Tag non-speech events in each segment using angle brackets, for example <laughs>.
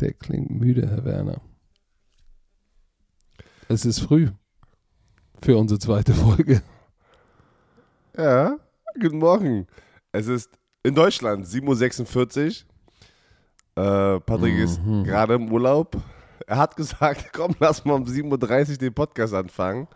Der klingt müde, Herr Werner. Es ist früh für unsere zweite Folge. <laughs> Ja, guten Morgen. Es ist in Deutschland 7.46 Uhr. Äh, Patrick mhm. ist gerade im Urlaub. Er hat gesagt, <laughs> komm, lass mal um 7.30 Uhr den Podcast anfangen.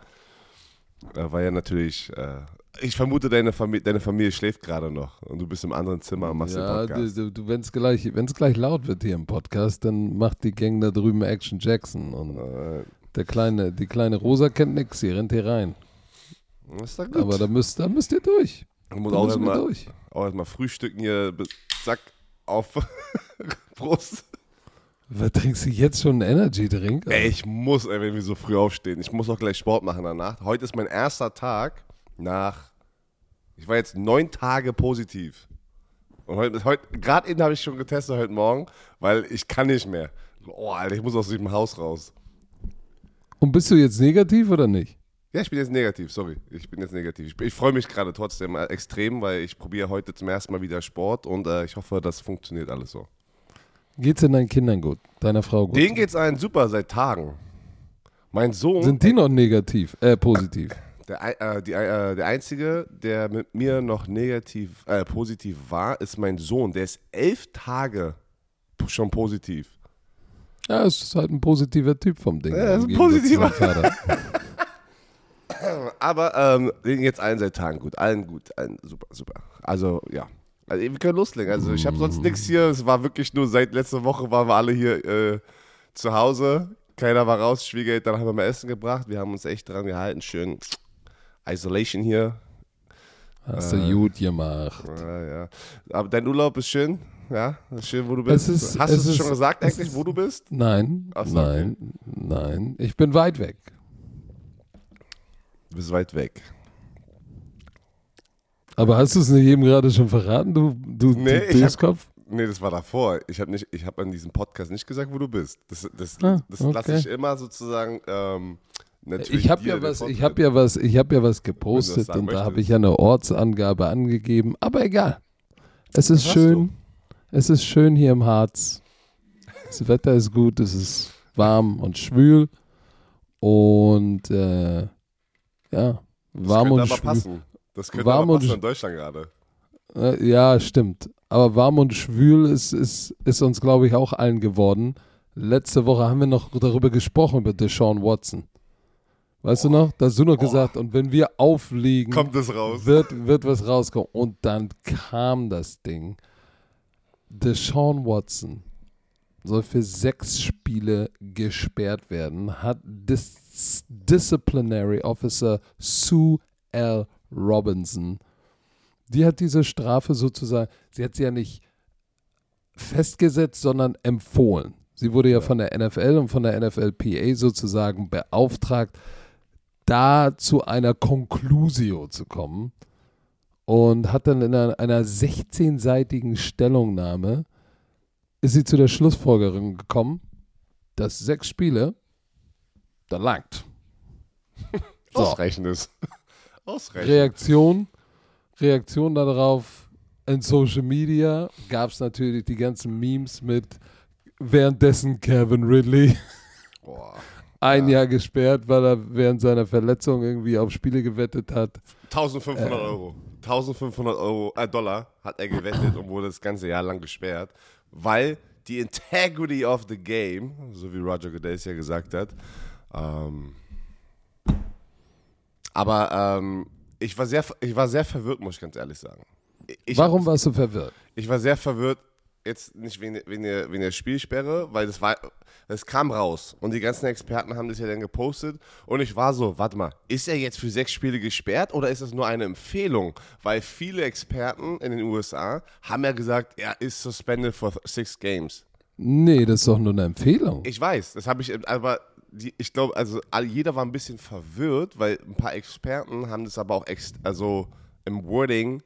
Er war ja natürlich äh, ich vermute, deine Familie, deine Familie schläft gerade noch und du bist im anderen Zimmer und machst ja, den Podcast. Du, du, wenn es gleich, gleich laut wird hier im Podcast, dann macht die Gang da drüben Action Jackson und äh, der kleine, die kleine Rosa kennt nichts, sie rennt hier rein. ist doch gut. Aber da müsst, da müsst ihr durch. Du musst auch erstmal, durch. auch erstmal frühstücken hier, zack, auf <laughs> Prost. Was trinkst du jetzt schon einen Energy-Drink? Ey, ich muss, ey, wenn wir so früh aufstehen. Ich muss auch gleich Sport machen danach. Heute ist mein erster Tag nach, ich war jetzt neun Tage positiv. Und heute, heute gerade eben habe ich schon getestet heute Morgen, weil ich kann nicht mehr. Oh, Alter, ich muss aus diesem Haus raus. Und bist du jetzt negativ oder nicht? Ja, ich bin jetzt negativ, sorry. Ich bin jetzt negativ. Ich, ich freue mich gerade trotzdem äh, extrem, weil ich probiere heute zum ersten Mal wieder Sport und äh, ich hoffe, das funktioniert alles so. Geht's denn deinen Kindern gut? Deiner Frau gut? Denen geht's allen super seit Tagen. Mein Sohn. Sind die noch negativ, äh, positiv? Der, äh, die, äh, der Einzige, der mit mir noch negativ, äh, positiv war, ist mein Sohn. Der ist elf Tage schon positiv. Ja, es ist halt ein positiver Typ vom Ding. Ja, ist ein positiver. <laughs> Aber ähm, jetzt allen seit Tagen gut. Allen gut. Allen super, super. Also, ja. Also, wir können loslegen. Also, ich habe sonst nichts hier. Es war wirklich nur seit letzter Woche waren wir alle hier äh, zu Hause. Keiner war raus. Schwiegereltern haben wir mal Essen gebracht. Wir haben uns echt dran gehalten. Schön Isolation hier. Hast du äh, gut gemacht. Ja, ja. Aber dein Urlaub ist schön. Ja, ist schön, wo du bist. Ist, Hast du es schon gesagt eigentlich, ist, wo du bist? Nein, so, nein, okay. nein. Ich bin weit weg. Du bist weit weg. Aber hast du es nicht eben gerade schon verraten, du, du, nee, du hab, Nee, das war davor. Ich habe hab an diesem Podcast nicht gesagt, wo du bist. Das, das, ah, das okay. lasse ich immer sozusagen ähm, Natürlich ich habe ja was, ich habe ja was, ich habe ja was gepostet und da habe ich ja eine Ortsangabe angegeben, aber egal. Es ist schön. Es ist schön hier im Harz. Das Wetter ist gut, es ist warm und schwül und äh, ja, warm und schwül. Passen. Das könnte warm aber passen in Deutschland gerade. Äh, ja, stimmt. Aber warm und schwül ist, ist, ist uns, glaube ich, auch allen geworden. Letzte Woche haben wir noch darüber gesprochen, über Deshaun Watson. Weißt oh. du noch? Da hast du noch oh. gesagt, und wenn wir auflegen, kommt es raus. Wird, wird was rauskommen. Und dann kam das Ding. Deshaun Watson soll für sechs Spiele gesperrt werden, hat Dis Disciplinary Officer Sue L. Robinson. Die hat diese Strafe sozusagen, sie hat sie ja nicht festgesetzt, sondern empfohlen. Sie wurde ja, ja. von der NFL und von der NFLPA sozusagen beauftragt, da zu einer Conclusio zu kommen und hat dann in einer, einer 16-seitigen Stellungnahme ist sie zu der Schlussfolgerung gekommen, dass sechs Spiele da langt. <laughs> So. Ausreichend ist. Ausreichend. Reaktion, Reaktion darauf in Social Media gab es natürlich die ganzen Memes mit währenddessen Kevin Ridley. Boah ein ja. Jahr gesperrt, weil er während seiner Verletzung irgendwie auf Spiele gewettet hat. 1500 äh, Euro. 1500 Euro, äh, Dollar hat er gewettet und wurde das ganze Jahr lang gesperrt, weil die Integrity of the Game, so wie Roger Goodell ja gesagt hat, ähm, aber ähm, ich, war sehr, ich war sehr verwirrt, muss ich ganz ehrlich sagen. Ich, Warum warst du verwirrt? Ich war sehr verwirrt, jetzt nicht wegen, wegen, der, wegen der Spielsperre, weil das war, es kam raus und die ganzen Experten haben das ja dann gepostet und ich war so, warte mal, ist er jetzt für sechs Spiele gesperrt oder ist das nur eine Empfehlung? Weil viele Experten in den USA haben ja gesagt, er ist suspended for six games. Nee, das ist doch nur eine Empfehlung. Ich weiß, das habe ich, aber die, ich glaube, also jeder war ein bisschen verwirrt, weil ein paar Experten haben das aber auch ex, also im Wording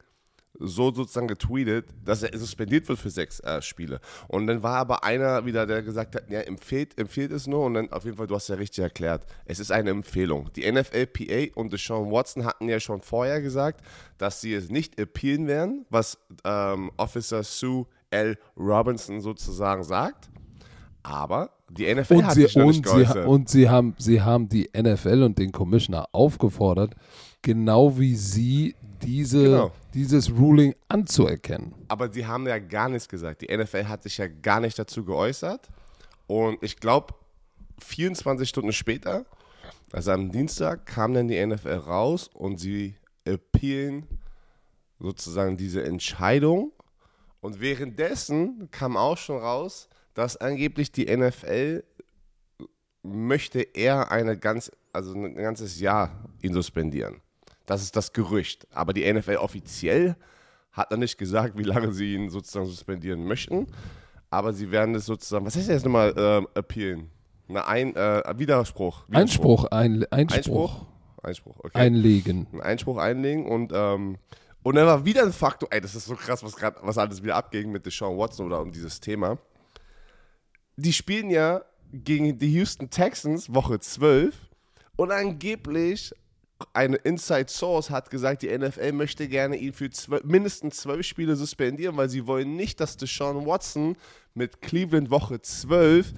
so sozusagen getweetet, dass er suspendiert wird für sechs äh, Spiele. Und dann war aber einer wieder, der gesagt hat, ja, empfiehlt, empfiehlt es nur. Und dann auf jeden Fall, du hast ja richtig erklärt, es ist eine Empfehlung. Die NFLPA und Deshaun Watson hatten ja schon vorher gesagt, dass sie es nicht appealen werden, was ähm, Officer Sue L. Robinson sozusagen sagt. Aber die NFL Und, hat sie, sich noch nicht und, sie, und sie, haben, sie haben die NFL und den Commissioner aufgefordert, genau wie sie diese, Genau. dieses Ruling anzuerkennen. Aber sie haben ja gar nichts gesagt. Die NFL hat sich ja gar nicht dazu geäußert. Und ich glaube, 24 Stunden später, also am Dienstag, kam dann die NFL raus und sie appealen sozusagen diese Entscheidung. Und währenddessen kam auch schon raus, dass angeblich die NFL möchte eher eine ganz, also ein ganzes Jahr ihn suspendieren. Das ist das Gerücht. Aber die NFL offiziell hat noch nicht gesagt, wie lange sie ihn sozusagen suspendieren möchten. Aber sie werden es sozusagen, was heißt das jetzt nochmal, ähm, appealen? Eine Ein, äh, Widerspruch. Einspruch, ein, Einspruch, Einspruch? Einspruch, okay. einlegen. einen Einspruch einlegen und, ähm, und dann war wieder ein Faktor, ey, das ist so krass, was gerade, was alles wieder abging mit Deshaun Watson oder um dieses Thema. Die spielen ja gegen die Houston Texans Woche 12 und angeblich eine Inside Source hat gesagt, die NFL möchte gerne ihn für zwölf, mindestens zwölf Spiele suspendieren, weil sie wollen nicht, dass Deshaun Watson mit Cleveland Woche 12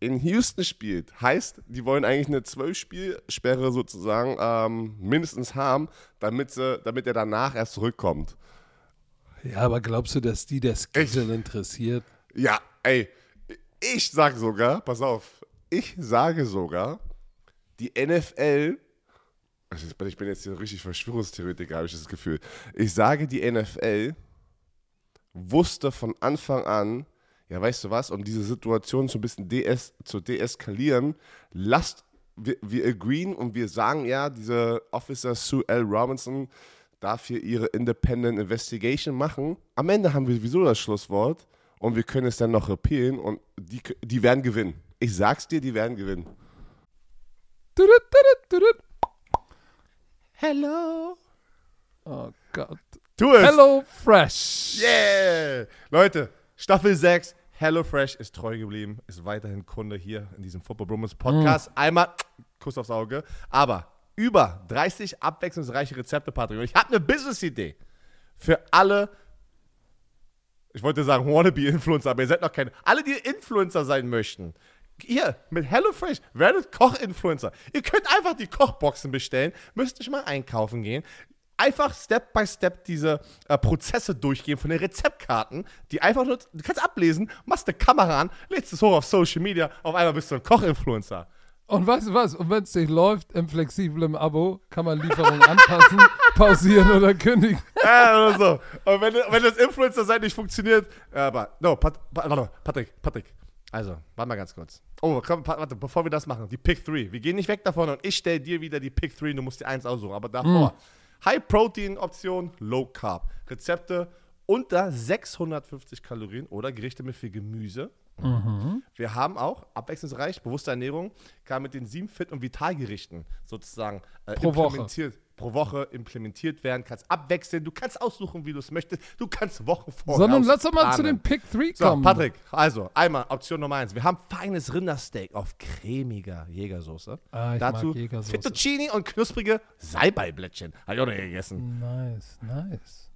in Houston spielt. Heißt, die wollen eigentlich eine Zwölf-Spielsperre sozusagen ähm, mindestens haben, damit, sie, damit er danach erst zurückkommt. Ja, aber glaubst du, dass die der Schedule interessiert? Ja, ey, ich sage sogar, pass auf, ich sage sogar, die NFL, ich bin jetzt hier richtig Verschwörungstheoretiker, habe ich das Gefühl. Ich sage, die NFL wusste von Anfang an, ja, weißt du was, um diese Situation so ein bisschen DS, zu deeskalieren, lasst, wir, wir agreeen und wir sagen ja, diese Officer Sue L. Robinson darf hier ihre Independent Investigation machen. Am Ende haben wir sowieso das Schlusswort und wir können es dann noch appealen und die, die werden gewinnen. Ich sag's dir, die werden gewinnen. Hello. Oh Gott. Tu es. Hello Fresh. Yeah! Leute, Staffel 6, HelloFresh ist treu geblieben, ist weiterhin Kunde hier in diesem Football Bromance Podcast. Einmal Kuss aufs Auge. Aber über 30 abwechslungsreiche Rezepte, Patrick. Und ich habe eine Business-Idee für alle, ich wollte sagen Wannabe-Influencer, aber ihr seid noch keine, alle, die Influencer sein möchten. Ihr mit HelloFresh werdet Koch-Influencer. Ihr könnt einfach die Kochboxen bestellen, müsst nicht mal einkaufen gehen. Einfach Step by Step diese äh, Prozesse durchgehen von den Rezeptkarten, die einfach nur, du kannst ablesen, machst eine Kamera an, lädst es hoch auf Social Media, auf einmal bist du ein Koch-Influencer. Und weißt du was? Und wenn es nicht läuft, im flexiblen Abo kann man Lieferung anpassen, <laughs> pausieren oder kündigen. Ja, oder so. Und wenn, wenn das Influencer sein nicht funktioniert, äh, aber, no, Pat, Pat, Patrick, Patrick. Also, warte mal ganz kurz. Oh, komm, warte, bevor wir das machen, die Pick 3. Wir gehen nicht weg davon und ich stelle dir wieder die Pick 3, du musst dir eins aussuchen. Aber davor, High-Protein-Option, Low-Carb. Rezepte unter 650 Kalorien oder Gerichte mit viel Gemüse. Wir haben auch abwechslungsreich, bewusste Ernährung, kann mit den sieben Fit- und Vitalgerichten sozusagen äh, Pro Woche. Pro Woche implementiert werden, kannst abwechseln, du kannst aussuchen, wie du es möchtest, du kannst Wochen vorher Sondern lass doch mal planen. zu den Pick 3 So, kommen. Patrick, also einmal Option Nummer eins. Wir haben feines Rindersteak auf cremiger Jägersoße. Ah, Dazu Jägersoße. Fettuccini und knusprige Salbeiblättchen. Habe ich auch noch nie gegessen. Nice, nice.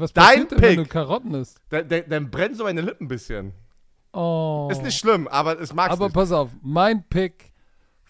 Was Dein passiert denn, wenn du Karotten isst? Dann, dann, dann brennen so meine Lippen ein bisschen. Oh. Ist nicht schlimm, aber es mag's Aber nicht. pass auf, mein Pick: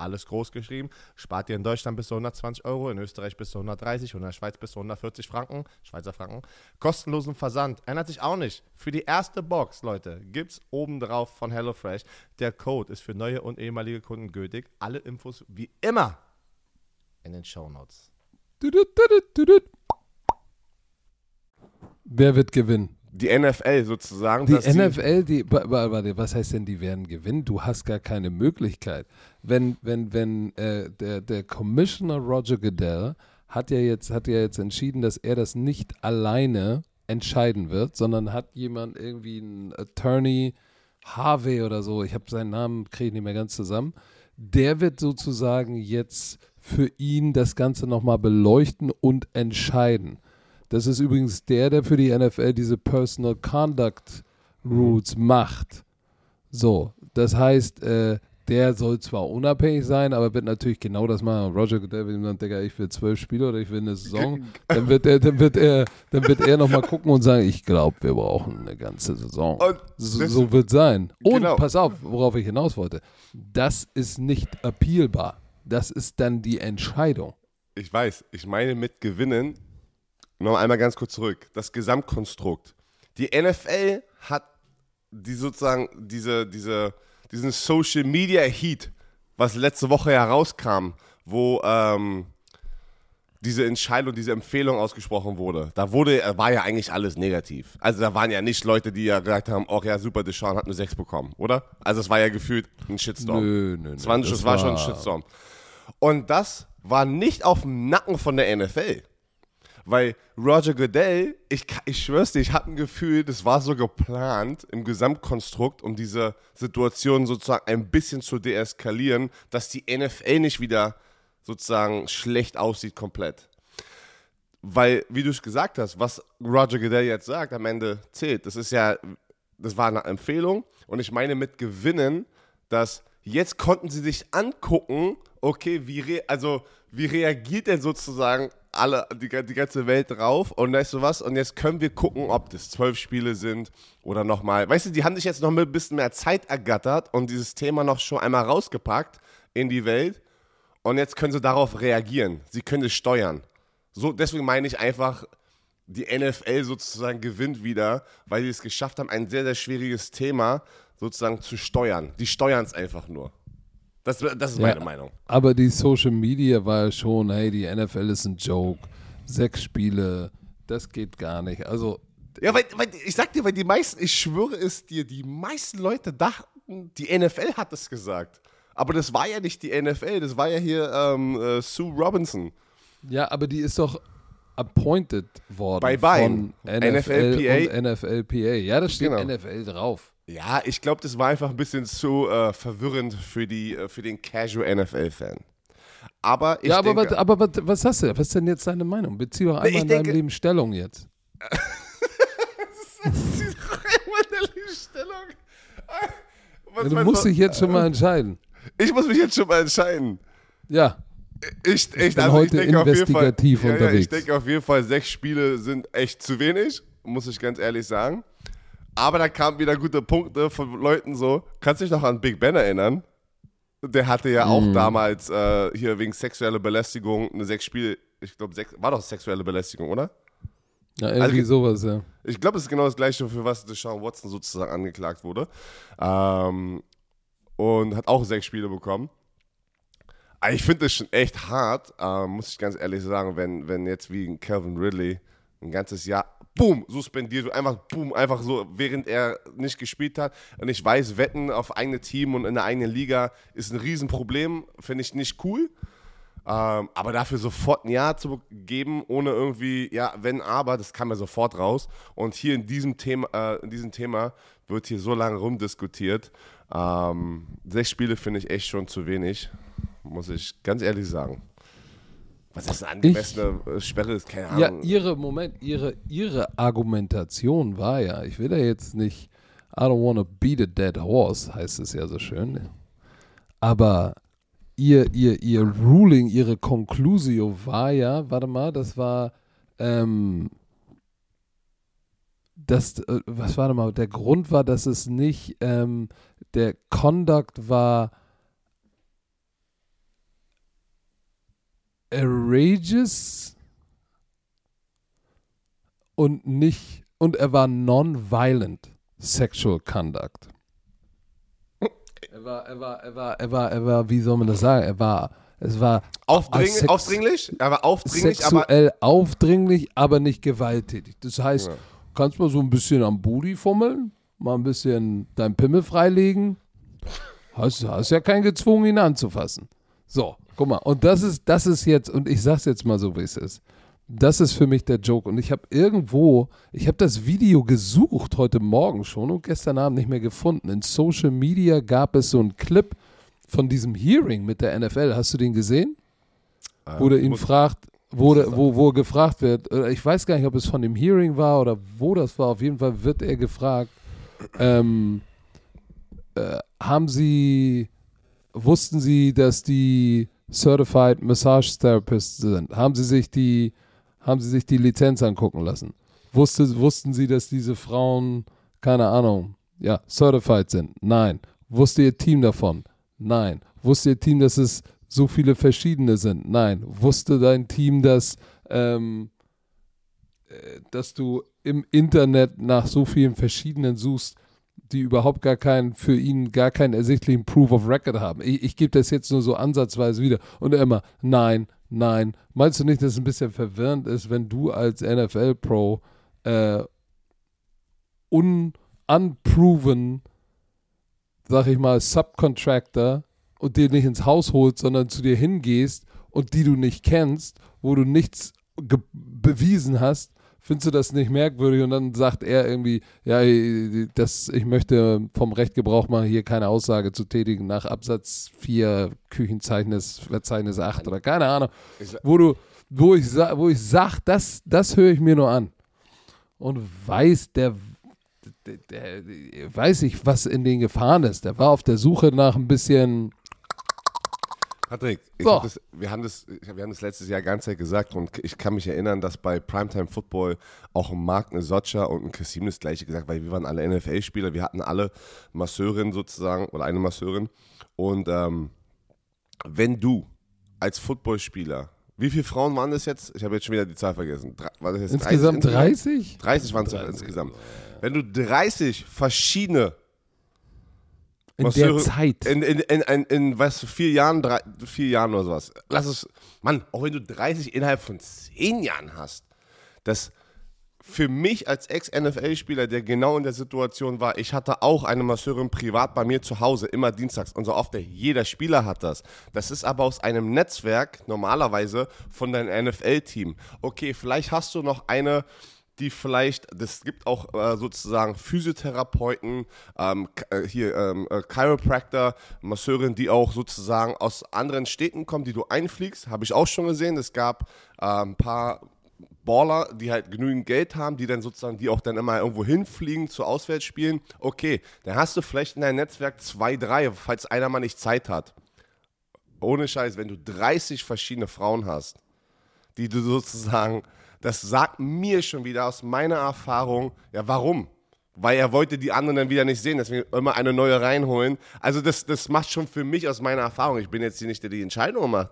Alles groß geschrieben. Spart ihr in Deutschland bis zu 120 Euro, in Österreich bis zu 130 und in der Schweiz bis zu 140 Franken. Schweizer Franken. Kostenlosen Versand. Ändert sich auch nicht. Für die erste Box, Leute, gibt's obendrauf von HelloFresh. Der Code ist für neue und ehemalige Kunden gültig. Alle Infos wie immer in den Shownotes. Wer wird gewinnen? Die NFL sozusagen. Die NFL, die, wa- wa- warte, was heißt denn, die werden gewinnen? Du hast gar keine Möglichkeit. Wenn, wenn, wenn äh, der, der Commissioner Roger Goodell hat ja jetzt, hat ja jetzt entschieden, dass er das nicht alleine entscheiden wird, sondern hat jemand irgendwie einen Attorney Harvey oder so, ich habe seinen Namen, kriege ich nicht mehr ganz zusammen, der wird sozusagen jetzt für ihn das Ganze nochmal beleuchten und entscheiden. Das ist übrigens der, der für die NFL diese Personal Conduct Rules macht. So, das heißt, äh, der soll zwar unabhängig sein, aber wird natürlich genau das machen. Roger Goodell will ihm sagen, Digga, ich will zwölf Spiele oder ich will eine Saison. <laughs> Dann wird er, dann wird er, dann wird er nochmal gucken und sagen, ich glaube, wir brauchen eine ganze Saison. Und So, so wird sein. Und Genau. pass auf, worauf ich hinaus wollte. Das ist nicht appealbar. Das ist dann die Entscheidung. Ich weiß, ich meine mit Gewinnen, noch einmal ganz kurz zurück, das Gesamtkonstrukt. Die NFL hat die sozusagen diese, diese, diesen Social Media Heat, was letzte Woche herauskam, wo ähm, diese Entscheidung, diese Empfehlung ausgesprochen wurde, da wurde, äh, war ja eigentlich alles negativ. Also da waren ja nicht Leute, die ja gesagt haben, oh ja, super, Deshaun hat eine 6 bekommen, oder? Also es war ja gefühlt ein Shitstorm. Nö, nö, nö. 20, das war schon ein Shitstorm. Und das war nicht auf dem Nacken von der NFL. Weil Roger Goodell, ich, ich schwör's dir, ich hatte ein Gefühl, das war so geplant im Gesamtkonstrukt, um diese Situation sozusagen ein bisschen zu deeskalieren, dass die NFL nicht wieder sozusagen schlecht aussieht komplett. Weil, wie du es gesagt hast, was Roger Goodell jetzt sagt, am Ende zählt. Das ist ja, das war eine Empfehlung. Und ich meine mit Gewinnen, dass jetzt konnten sie sich angucken, okay, wie, also, wie reagiert denn sozusagen alle, die, die ganze Welt drauf und weißt du was? Und jetzt können wir gucken, ob das zwölf Spiele sind oder nochmal. Weißt du, die haben sich jetzt noch ein bisschen mehr Zeit ergattert und dieses Thema noch schon einmal rausgepackt in die Welt. Und jetzt können sie darauf reagieren. Sie können es steuern. So, deswegen meine ich einfach, die NFL sozusagen gewinnt wieder, weil sie es geschafft haben, ein sehr, sehr schwieriges Thema sozusagen zu steuern. Die steuern es einfach nur. Das, das ist Ja. meine Meinung. Aber die Social Media war ja schon, hey, die NFL ist ein Joke. Sechs Spiele, das geht gar nicht. Also, Ja, weil, weil ich sag dir, weil die meisten, ich schwöre es dir, die meisten Leute dachten, die NFL hat es gesagt. Aber das war ja nicht die NFL, das war ja hier ähm, äh, Sue Robinson. ja, aber die ist doch appointed worden Bei beiden. von NFL NFLPA. und NFLPA. Ja, da steht Genau. NFL drauf. Ja, ich glaube, das war einfach ein bisschen zu äh, verwirrend für, die, äh, für den Casual NFL-Fan. Aber ich ja, aber, denke, was, aber was, was hast du? Was ist denn jetzt deine Meinung? Bezieh doch einmal ich in denke- <laughs> deinem Leben Stellung jetzt. die Stellung. Was Ja, du meinst musst du? dich jetzt schon mal entscheiden. Ich muss mich jetzt schon mal entscheiden. Ja, Ich, ich, bin also heute ich denke auf jeden Fall, investigativ ja, ja, unterwegs. ich denke auf jeden Fall, sechs Spiele sind echt zu wenig, muss ich ganz ehrlich sagen. Aber da kamen wieder gute Punkte von Leuten so. Kannst du dich noch an Big Ben erinnern? Der hatte ja auch Mhm. damals äh, hier wegen sexueller Belästigung eine sechs Spiele, ich glaube, war doch sexuelle Belästigung, oder? ja irgendwie Also- sowas, ja. Ich glaube, es ist genau das gleiche, für was Deshaun Watson sozusagen angeklagt wurde. Ähm, und hat auch sechs Spiele bekommen. Aber ich finde das schon echt hart, ähm, muss ich ganz ehrlich sagen, wenn, wenn jetzt wie ein Calvin Ridley ein ganzes Jahr, boom, suspendiert einfach boom, einfach so, während er nicht gespielt hat. Und ich weiß, Wetten auf eigene Team und in der eigenen Liga ist ein Riesenproblem, finde ich nicht cool. Ähm, aber dafür sofort ein Ja zu geben, ohne irgendwie, ja, wenn, aber, das kam ja sofort raus. Und hier in diesem Thema, äh, in diesem Thema wird hier so lange rumdiskutiert. Ähm, sechs Spiele finde ich echt schon zu wenig, muss ich ganz ehrlich sagen. Was ist eine angemessene äh, Sperre? Ist keine Ja, Ahnung. ihre, Moment, ihre, ihre Argumentation war ja, ich will da jetzt nicht, I don't wanna beat a dead horse, heißt es ja so schön. Aber ihr, ihr, ihr Ruling, ihre Conclusio war ja, warte mal, das war, ähm, das, äh, was war da mal, der Grund war, dass es nicht, ähm, der Conduct war outrageous und nicht, und er war non-violent sexual conduct. <laughs> Er war, er war, er war, er war, er war, wie soll man das sagen? Er war, Es war Aufdringlich, sex- aufdringlich, aber aufdringlich, aber sexuell aufdringlich, aber nicht gewalttätig. Das heißt, kannst mal so ein bisschen am Booty fummeln, mal ein bisschen dein Pimmel freilegen. Hast, hast ja keinen gezwungen, ihn anzufassen. So, guck mal. Und das ist, das ist jetzt, und ich sag's jetzt mal so, wie es ist. Das ist für mich der Joke. Und ich habe irgendwo, ich habe das Video gesucht heute Morgen schon und gestern Abend nicht mehr gefunden. In Social Media gab es so einen Clip von diesem Hearing mit der NFL. Hast du den gesehen? wo der ihn fragt, wo, der, wo, wo gefragt wird, ich weiß gar nicht, ob es von dem Hearing war oder wo das war, auf jeden Fall wird er gefragt, ähm, äh, haben Sie, wussten Sie, dass die Certified Massage Therapists sind? Haben Sie sich die, haben Sie sich die Lizenz angucken lassen? Wusste, wussten Sie, dass diese Frauen, keine Ahnung, ja, certified sind? Nein. Wusste Ihr Team davon? Nein. Wusste Ihr Team, dass es so viele verschiedene sind? Nein. Wusste dein Team, dass, ähm, äh, dass du im Internet nach so vielen verschiedenen suchst, die überhaupt gar keinen, für ihn gar keinen ersichtlichen Proof of Record haben. Ich, ich gebe das jetzt nur so ansatzweise wieder. Und er immer, nein, nein. Meinst du nicht, dass es ein bisschen verwirrend ist, wenn du als NFL-Pro äh, un, unproven, sag ich mal, Subcontractor und den nicht ins Haus holst, sondern zu dir hingehst und die du nicht kennst, wo du nichts bewiesen hast, findest du das nicht merkwürdig? Und dann sagt er irgendwie, ja, das, ich möchte vom Recht Gebrauch machen, hier keine Aussage zu tätigen nach Absatz 4 Küchenzeichnis, Verzeichnis 8 oder keine Ahnung, wo du, wo ich, wo ich sag, das, das höre ich mir nur an. Und weiß, der, der, der, der weiß ich, was in den gefahren ist. Der war auf der Suche nach ein bisschen, Patrick, So. hab das, wir, haben das, wir haben das letztes Jahr ganz Zeit gesagt und ich kann mich erinnern, dass bei Primetime Football auch ein Mark, eine Socha und ein Kassim das gleiche gesagt, weil wir waren alle NFL-Spieler, wir hatten alle Masseurinnen sozusagen oder eine Masseurin und ähm, wenn du als Footballspieler, wie viele Frauen waren das jetzt? Ich habe jetzt schon wieder die Zahl vergessen. Drei- war das jetzt insgesamt 30? 30 waren es 30, insgesamt. Wenn du 30 verschiedene In Was der wäre- Zeit. In, in, in, in, in was, vier Jahren, drei, vier Jahren oder sowas. Lass es, Mann, auch wenn du 30 innerhalb von zehn Jahren hast, das für mich als Ex-NFL-Spieler, der genau in der Situation war, ich hatte auch eine Masseurin privat bei mir zu Hause, immer dienstags und so oft, der, jeder Spieler hat das. Das ist aber aus einem Netzwerk normalerweise von deinem NFL-Team. Okay, vielleicht hast du noch eine, die vielleicht, das gibt auch äh, sozusagen Physiotherapeuten, ähm, äh, hier ähm, äh, Chiropractor, Masseurin, die auch sozusagen aus anderen Städten kommen, die du einfliegst, habe ich auch schon gesehen. Es gab äh, ein paar Baller, die halt genügend Geld haben, die dann sozusagen, die auch dann immer irgendwo hinfliegen zu Auswärtsspielen. Okay, dann hast du vielleicht in deinem Netzwerk zwei, drei, falls einer mal nicht Zeit hat. Ohne Scheiß, wenn du 30 verschiedene Frauen hast, die du sozusagen, das sagt mir schon wieder aus meiner Erfahrung, ja, warum? Weil er wollte die anderen dann wieder nicht sehen, deswegen immer eine neue reinholen. Also das, das macht schon für mich aus meiner Erfahrung, ich bin jetzt hier nicht der, der die Entscheidung macht,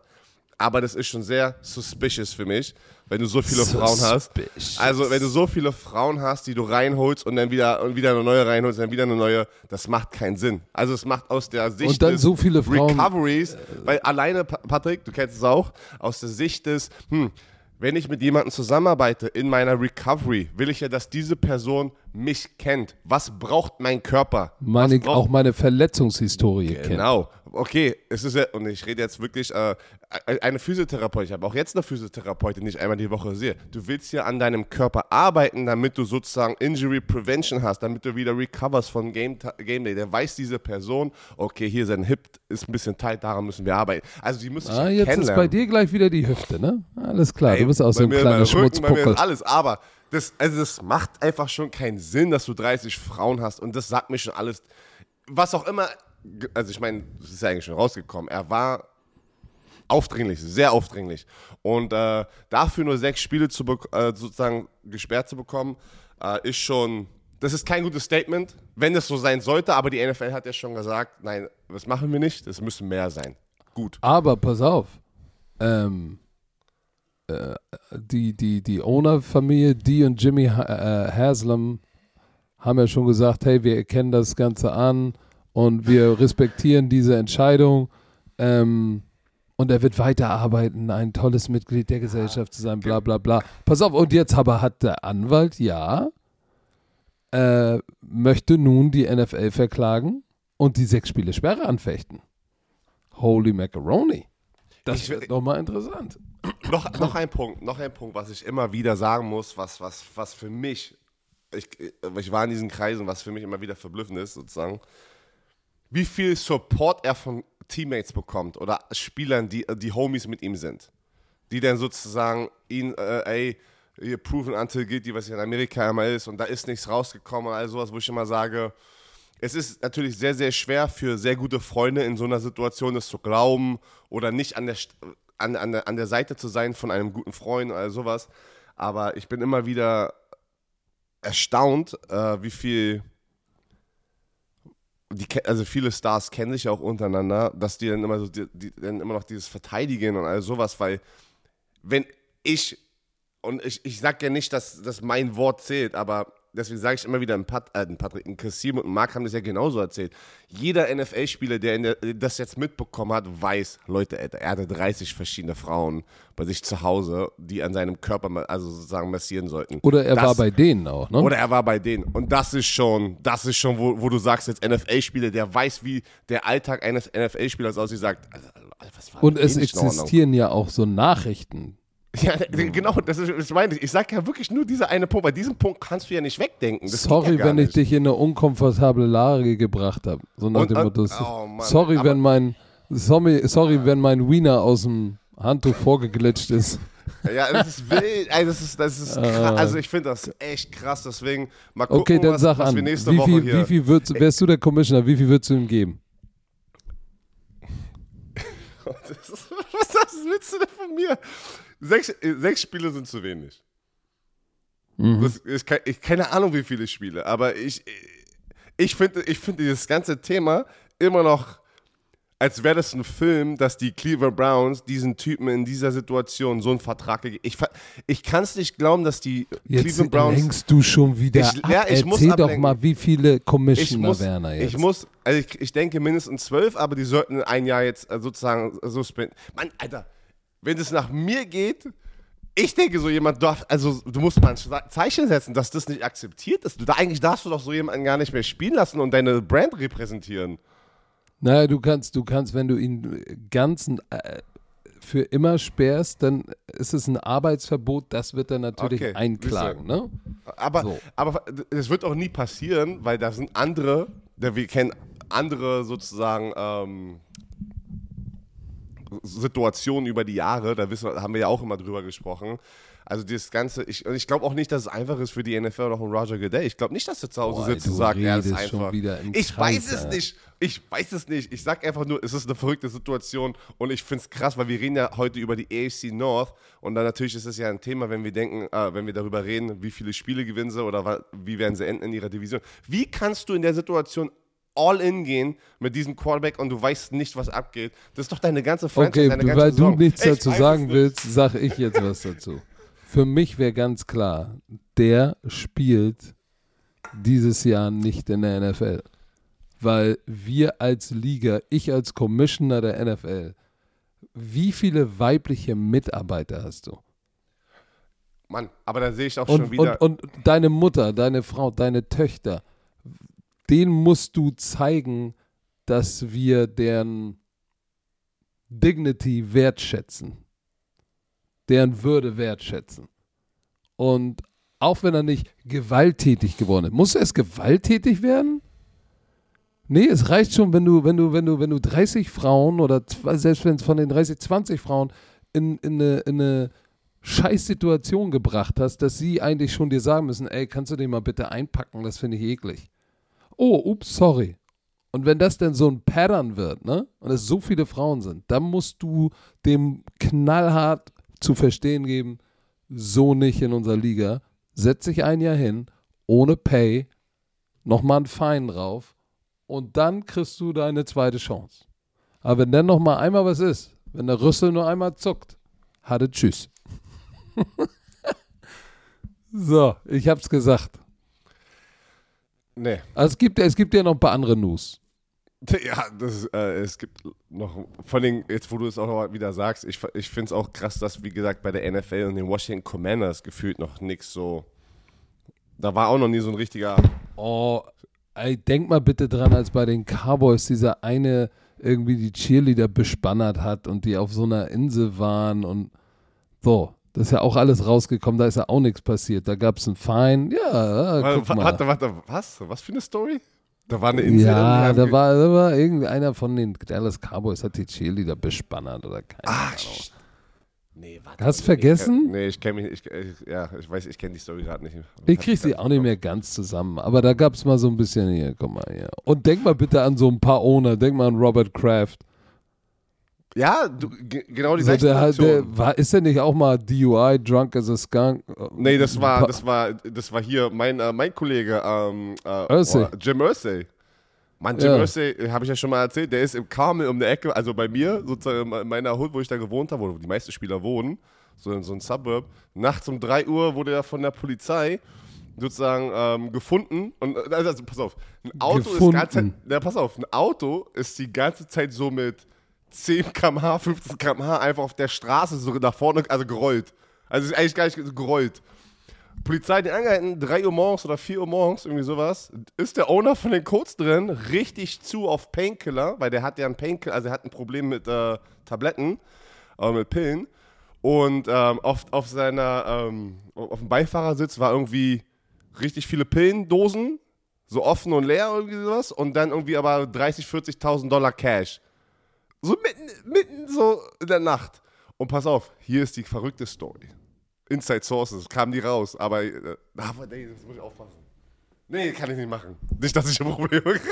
aber das ist schon sehr suspicious für mich, wenn du so viele Frauen hast. Suspicious. Also wenn du so viele Frauen hast, die du reinholst und dann wieder und wieder eine neue reinholst, dann wieder eine neue, das macht keinen Sinn. Also es macht aus der Sicht Und dann des so viele Frauen- Recoveries, weil alleine Pa- Patrick, du kennst es auch, aus der Sicht des, hm, wenn ich mit jemandem zusammenarbeite in meiner Recovery, will ich ja, dass diese Person mich kennt. Was braucht mein Körper? Meine, Was braucht auch meine Verletzungshistorie kennt. Genau. Okay, es ist ja, und ich rede jetzt wirklich, äh, eine Physiotherapeutin, ich habe auch jetzt eine Physiotherapeutin, die ich einmal die Woche sehe. Du willst ja an deinem Körper arbeiten, damit du sozusagen Injury Prevention hast, damit du wieder recoverst von Game, Game Day. Der weiß diese Person, okay, hier sein Hip ist ein bisschen tight, daran müssen wir arbeiten. Also die muss ich Ah, jetzt ist bei dir gleich wieder die Hüfte, ne? Alles klar, Ey, du bist auch so ein kleiner Rücken, Schmutzpuckel. ist alles, aber das, also das macht einfach schon keinen Sinn, dass du 30 Frauen hast und das sagt mir schon alles. Was auch immer, also ich meine, das ist ja eigentlich schon rausgekommen, er war aufdringlich, sehr aufdringlich und äh, dafür nur sechs Spiele zu äh, sozusagen gesperrt zu bekommen, äh, ist schon, das ist kein gutes Statement, wenn es so sein sollte, aber die NFL hat ja schon gesagt, nein, das machen wir nicht, es müssen mehr sein. Gut. Aber pass auf, ähm, äh, die, die, die Owner-Familie, die und Jimmy ha äh, Haslam haben ja schon gesagt, hey, wir erkennen das Ganze an und wir respektieren diese Entscheidung. Ähm, und er wird weiterarbeiten, ein tolles Mitglied der Gesellschaft zu sein, bla bla bla. Pass auf, und jetzt aber hat der Anwalt, ja, äh, möchte nun die NFL verklagen und die sechs Spiele Sperre anfechten. Holy Macaroni. Das Ich- wird nochmal interessant. Noch, noch ein Punkt, noch ein Punkt, was ich immer wieder sagen muss, was, was, was für mich, ich, ich war in diesen Kreisen, was für mich immer wieder verblüffend ist, sozusagen, wie viel Support er von Teammates bekommt oder Spielern, die, die Homies mit ihm sind. Die dann sozusagen ihn, äh, ey, hier proven until guilty, was ja in Amerika immer ist, und da ist nichts rausgekommen und all sowas, wo ich immer sage, es ist natürlich sehr, sehr schwer für sehr gute Freunde in so einer Situation das zu glauben oder nicht an der, an, an, der, an der Seite zu sein von einem guten Freund oder sowas. Aber ich bin immer wieder erstaunt, äh, wie viel. Die, also viele Stars kennen sich ja auch untereinander, dass die dann immer so die, die dann immer noch dieses Verteidigen und all sowas, weil wenn ich und ich, ich sag ja nicht, dass, dass mein Wort zählt, aber deswegen sage ich immer wieder, ein Pat, äh, Patrick, ein Kassim und ein Marc haben das ja genauso erzählt. Jeder NFL-Spieler, der, der das jetzt mitbekommen hat, weiß, Leute, er hatte 30 verschiedene Frauen bei sich zu Hause, die an seinem Körper, also sozusagen massieren sollten. Oder er Das- war bei denen auch, ne? Oder er war bei denen. Und das ist schon, das ist schon, wo, wo du sagst, jetzt NFL-Spieler, der weiß, wie der Alltag eines NFL-Spielers aussieht, sagt, Alter, was war und es existieren ja auch so Nachrichten. <laughs> Ja, genau, das ist, das meine ich. Ich sage ja wirklich nur dieser eine Punkt. Bei diesem Punkt kannst du ja nicht wegdenken. Das Sorry, ja wenn ich nicht. dich in eine unkomfortable Lage gebracht habe. So nach Und- dem und- Motto, oh Mann, sorry, wenn mein sorry, sorry, wenn mein Wiener aus dem Handtuch vorgeglitscht ist. <laughs> Ja, das ist wild. Ey, das ist, das ist krass. Also ich finde das echt krass. Deswegen mal gucken, Okay, dann was, sag was an. wir nächste Wie Woche viel, hier. wie viel würdest, wärst du der Commissioner, wie viel würdest du ihm geben? <laughs> Das ist, was das willst du denn von mir? Sechs, äh, sechs Spiele sind zu wenig. Mhm. Das ist ich keine Ahnung, wie viele Spiele, aber ich, ich finde ich finde dieses ganze Thema immer noch, als wäre das ein Film, dass die Cleveland Browns diesen Typen in dieser Situation so einen Vertrag gegeben Ich, ich kann es nicht glauben, dass die Jetzt Cleveland Browns. lenkst du schon wieder Ich- ab. ja, ich muss Erzähl doch mal, wie viele Commissioner muss, Werner jetzt. ich muss, also ich, ich denke mindestens zwölf, aber die sollten ein Jahr jetzt äh, sozusagen suspendieren. Mann, Alter, wenn es nach mir geht, ich denke, so jemand darf, also du musst mal ein Ze- Zeichen setzen, dass das nicht akzeptiert ist. Du, da, eigentlich darfst du doch so jemanden gar nicht mehr spielen lassen und deine Brand repräsentieren. Naja, du kannst, du kannst, wenn du ihn ganz äh, für immer sperrst, dann ist es ein Arbeitsverbot, das wird er natürlich Okay, einklagen, ne? Aber, So. aber das wird auch nie passieren, weil da sind andere, der, wir kennen andere sozusagen ähm, Situationen über die Jahre, da wissen, haben wir ja auch immer drüber gesprochen. Also das Ganze, ich, ich glaube auch nicht, dass es einfach ist für die NFL oder von Roger Goodell. Ich glaube nicht, dass er zu Hause Boah, sitzt und sagt, er ist einfach. ich Kreis, weiß es Alter. nicht. Ich weiß es nicht. Ich sag einfach nur, es ist eine verrückte Situation und ich finde es krass, weil wir reden ja heute über die AFC North und dann natürlich ist es ja ein Thema, wenn wir denken, äh, wenn wir darüber reden, wie viele Spiele gewinnen sie oder wie werden sie enden in ihrer Division. Wie kannst du in der Situation all in gehen mit diesem Quarterback und du weißt nicht, was abgeht? Das ist doch deine ganze Franchise, Okay, deine du, ganze weil du Saison. nichts Ich dazu sagen willst, sage ich jetzt was dazu. Für mich wäre ganz klar, der spielt dieses Jahr nicht in der NFL. Weil wir als Liga, ich als Commissioner der NFL, wie viele weibliche Mitarbeiter hast du? Mann, aber da sehe ich auch schon Und, wieder. und, und deine Mutter, deine Frau, deine Töchter, denen musst du zeigen, dass wir deren Dignity wertschätzen, deren Würde wertschätzen. Und auch wenn er nicht gewalttätig geworden ist, muss erst gewalttätig werden? Nee, es reicht schon, wenn du, wenn du, wenn du, wenn du 30 Frauen oder selbst wenn es von den 30, 20 Frauen in, in eine, in eine Scheißsituation gebracht hast, dass sie eigentlich schon dir sagen müssen, ey, kannst du den mal bitte einpacken, das finde ich eklig. Oh, ups, sorry. Und wenn das denn so ein Pattern wird, ne, und es so viele Frauen sind, dann musst du dem knallhart zu verstehen geben, so nicht in unserer Liga. Setz dich ein Jahr hin, ohne Pay, nochmal ein Fein drauf und dann kriegst du deine zweite Chance. Aber wenn dann nochmal einmal was ist, wenn der Rüssel nur einmal zuckt, hatte Tschüss. <laughs> so, ich hab's gesagt. Nee. Also es gibt, es gibt ja noch ein paar andere News. <laughs> Ja, das, äh, es gibt noch, vor allem jetzt, wo du es auch noch wieder sagst, ich, ich finde es auch krass, dass, wie gesagt, bei der NFL und den Washington Commanders gefühlt noch nichts so, da war auch noch nie so ein richtiger, Oh, ey, denk mal bitte dran, als bei den Cowboys dieser eine irgendwie die Cheerleader bespannert hat und die auf so einer Insel waren und so. Das ist ja auch alles rausgekommen, da ist ja auch nichts passiert. Da gab es einen Fein. Ja, guck mal. warte, warte, was? Was für eine Story? Da war eine Insel. Ja, da war, da war irgendeiner von den Dallas Cowboys hat die Cheerleader bespannert oder keine Ach, Ahnung. nee, warte. Hast Ich- vergessen? Nee, ich kenne mich nicht, ich, ich, ja, ich weiß, ich kenne die Story gerade nicht. Ich krieg sie auch nicht mehr ganz zusammen, aber da gab es mal so ein bisschen hier, guck mal hier. Und denk mal bitte an so ein paar Owner, denk mal an Robert Kraft. Ja, du, ge- genau die gleiche der, Aktion. der, war, ist der nicht auch mal DUI, drunk as a skunk? Nee, das war, das war, das war hier mein, äh, mein Kollege ähm, äh, Irsay. oh, Jim Irsay. Mann, Jim Ja. Irsay, habe ich ja schon mal erzählt, der ist im Carmel um der Ecke, also bei mir, sozusagen in meiner Hood, wo ich da gewohnt habe, wo die meisten Spieler wohnen, so in so einem Suburb. Nachts um 3 Uhr wurde er von der Polizei sozusagen ähm, gefunden und äh, also, also pass auf, ein Auto ist Gefunden. ganze Zeit, ja, pass auf, ein Auto ist die ganze Zeit so mit 10 km/h, 15 km/h einfach auf der Straße so nach vorne, also gerollt. Also ist eigentlich gar nicht gerollt. Polizei ihn angehalten, 3 Uhr morgens oder 4 Uhr morgens, irgendwie sowas. Ist der Owner von den Codes drin, richtig zu auf Painkiller, weil der hat ja ein Painkiller, also er hat ein Problem mit äh, Tabletten, äh, mit Pillen. Und ähm, auf, auf seiner, ähm, auf dem Beifahrersitz war irgendwie richtig viele Pillendosen, so offen und leer irgendwie sowas. Und dann irgendwie aber 30, 40.000 Dollar Cash. So mitten, mitten so in der Nacht. Und pass auf, hier ist die verrückte Story. Inside Sources, kamen die raus, aber, äh, aber nee, das muss ich aufpassen. Nee, kann ich nicht machen. Nicht, dass ich ein Problem kriege. <laughs>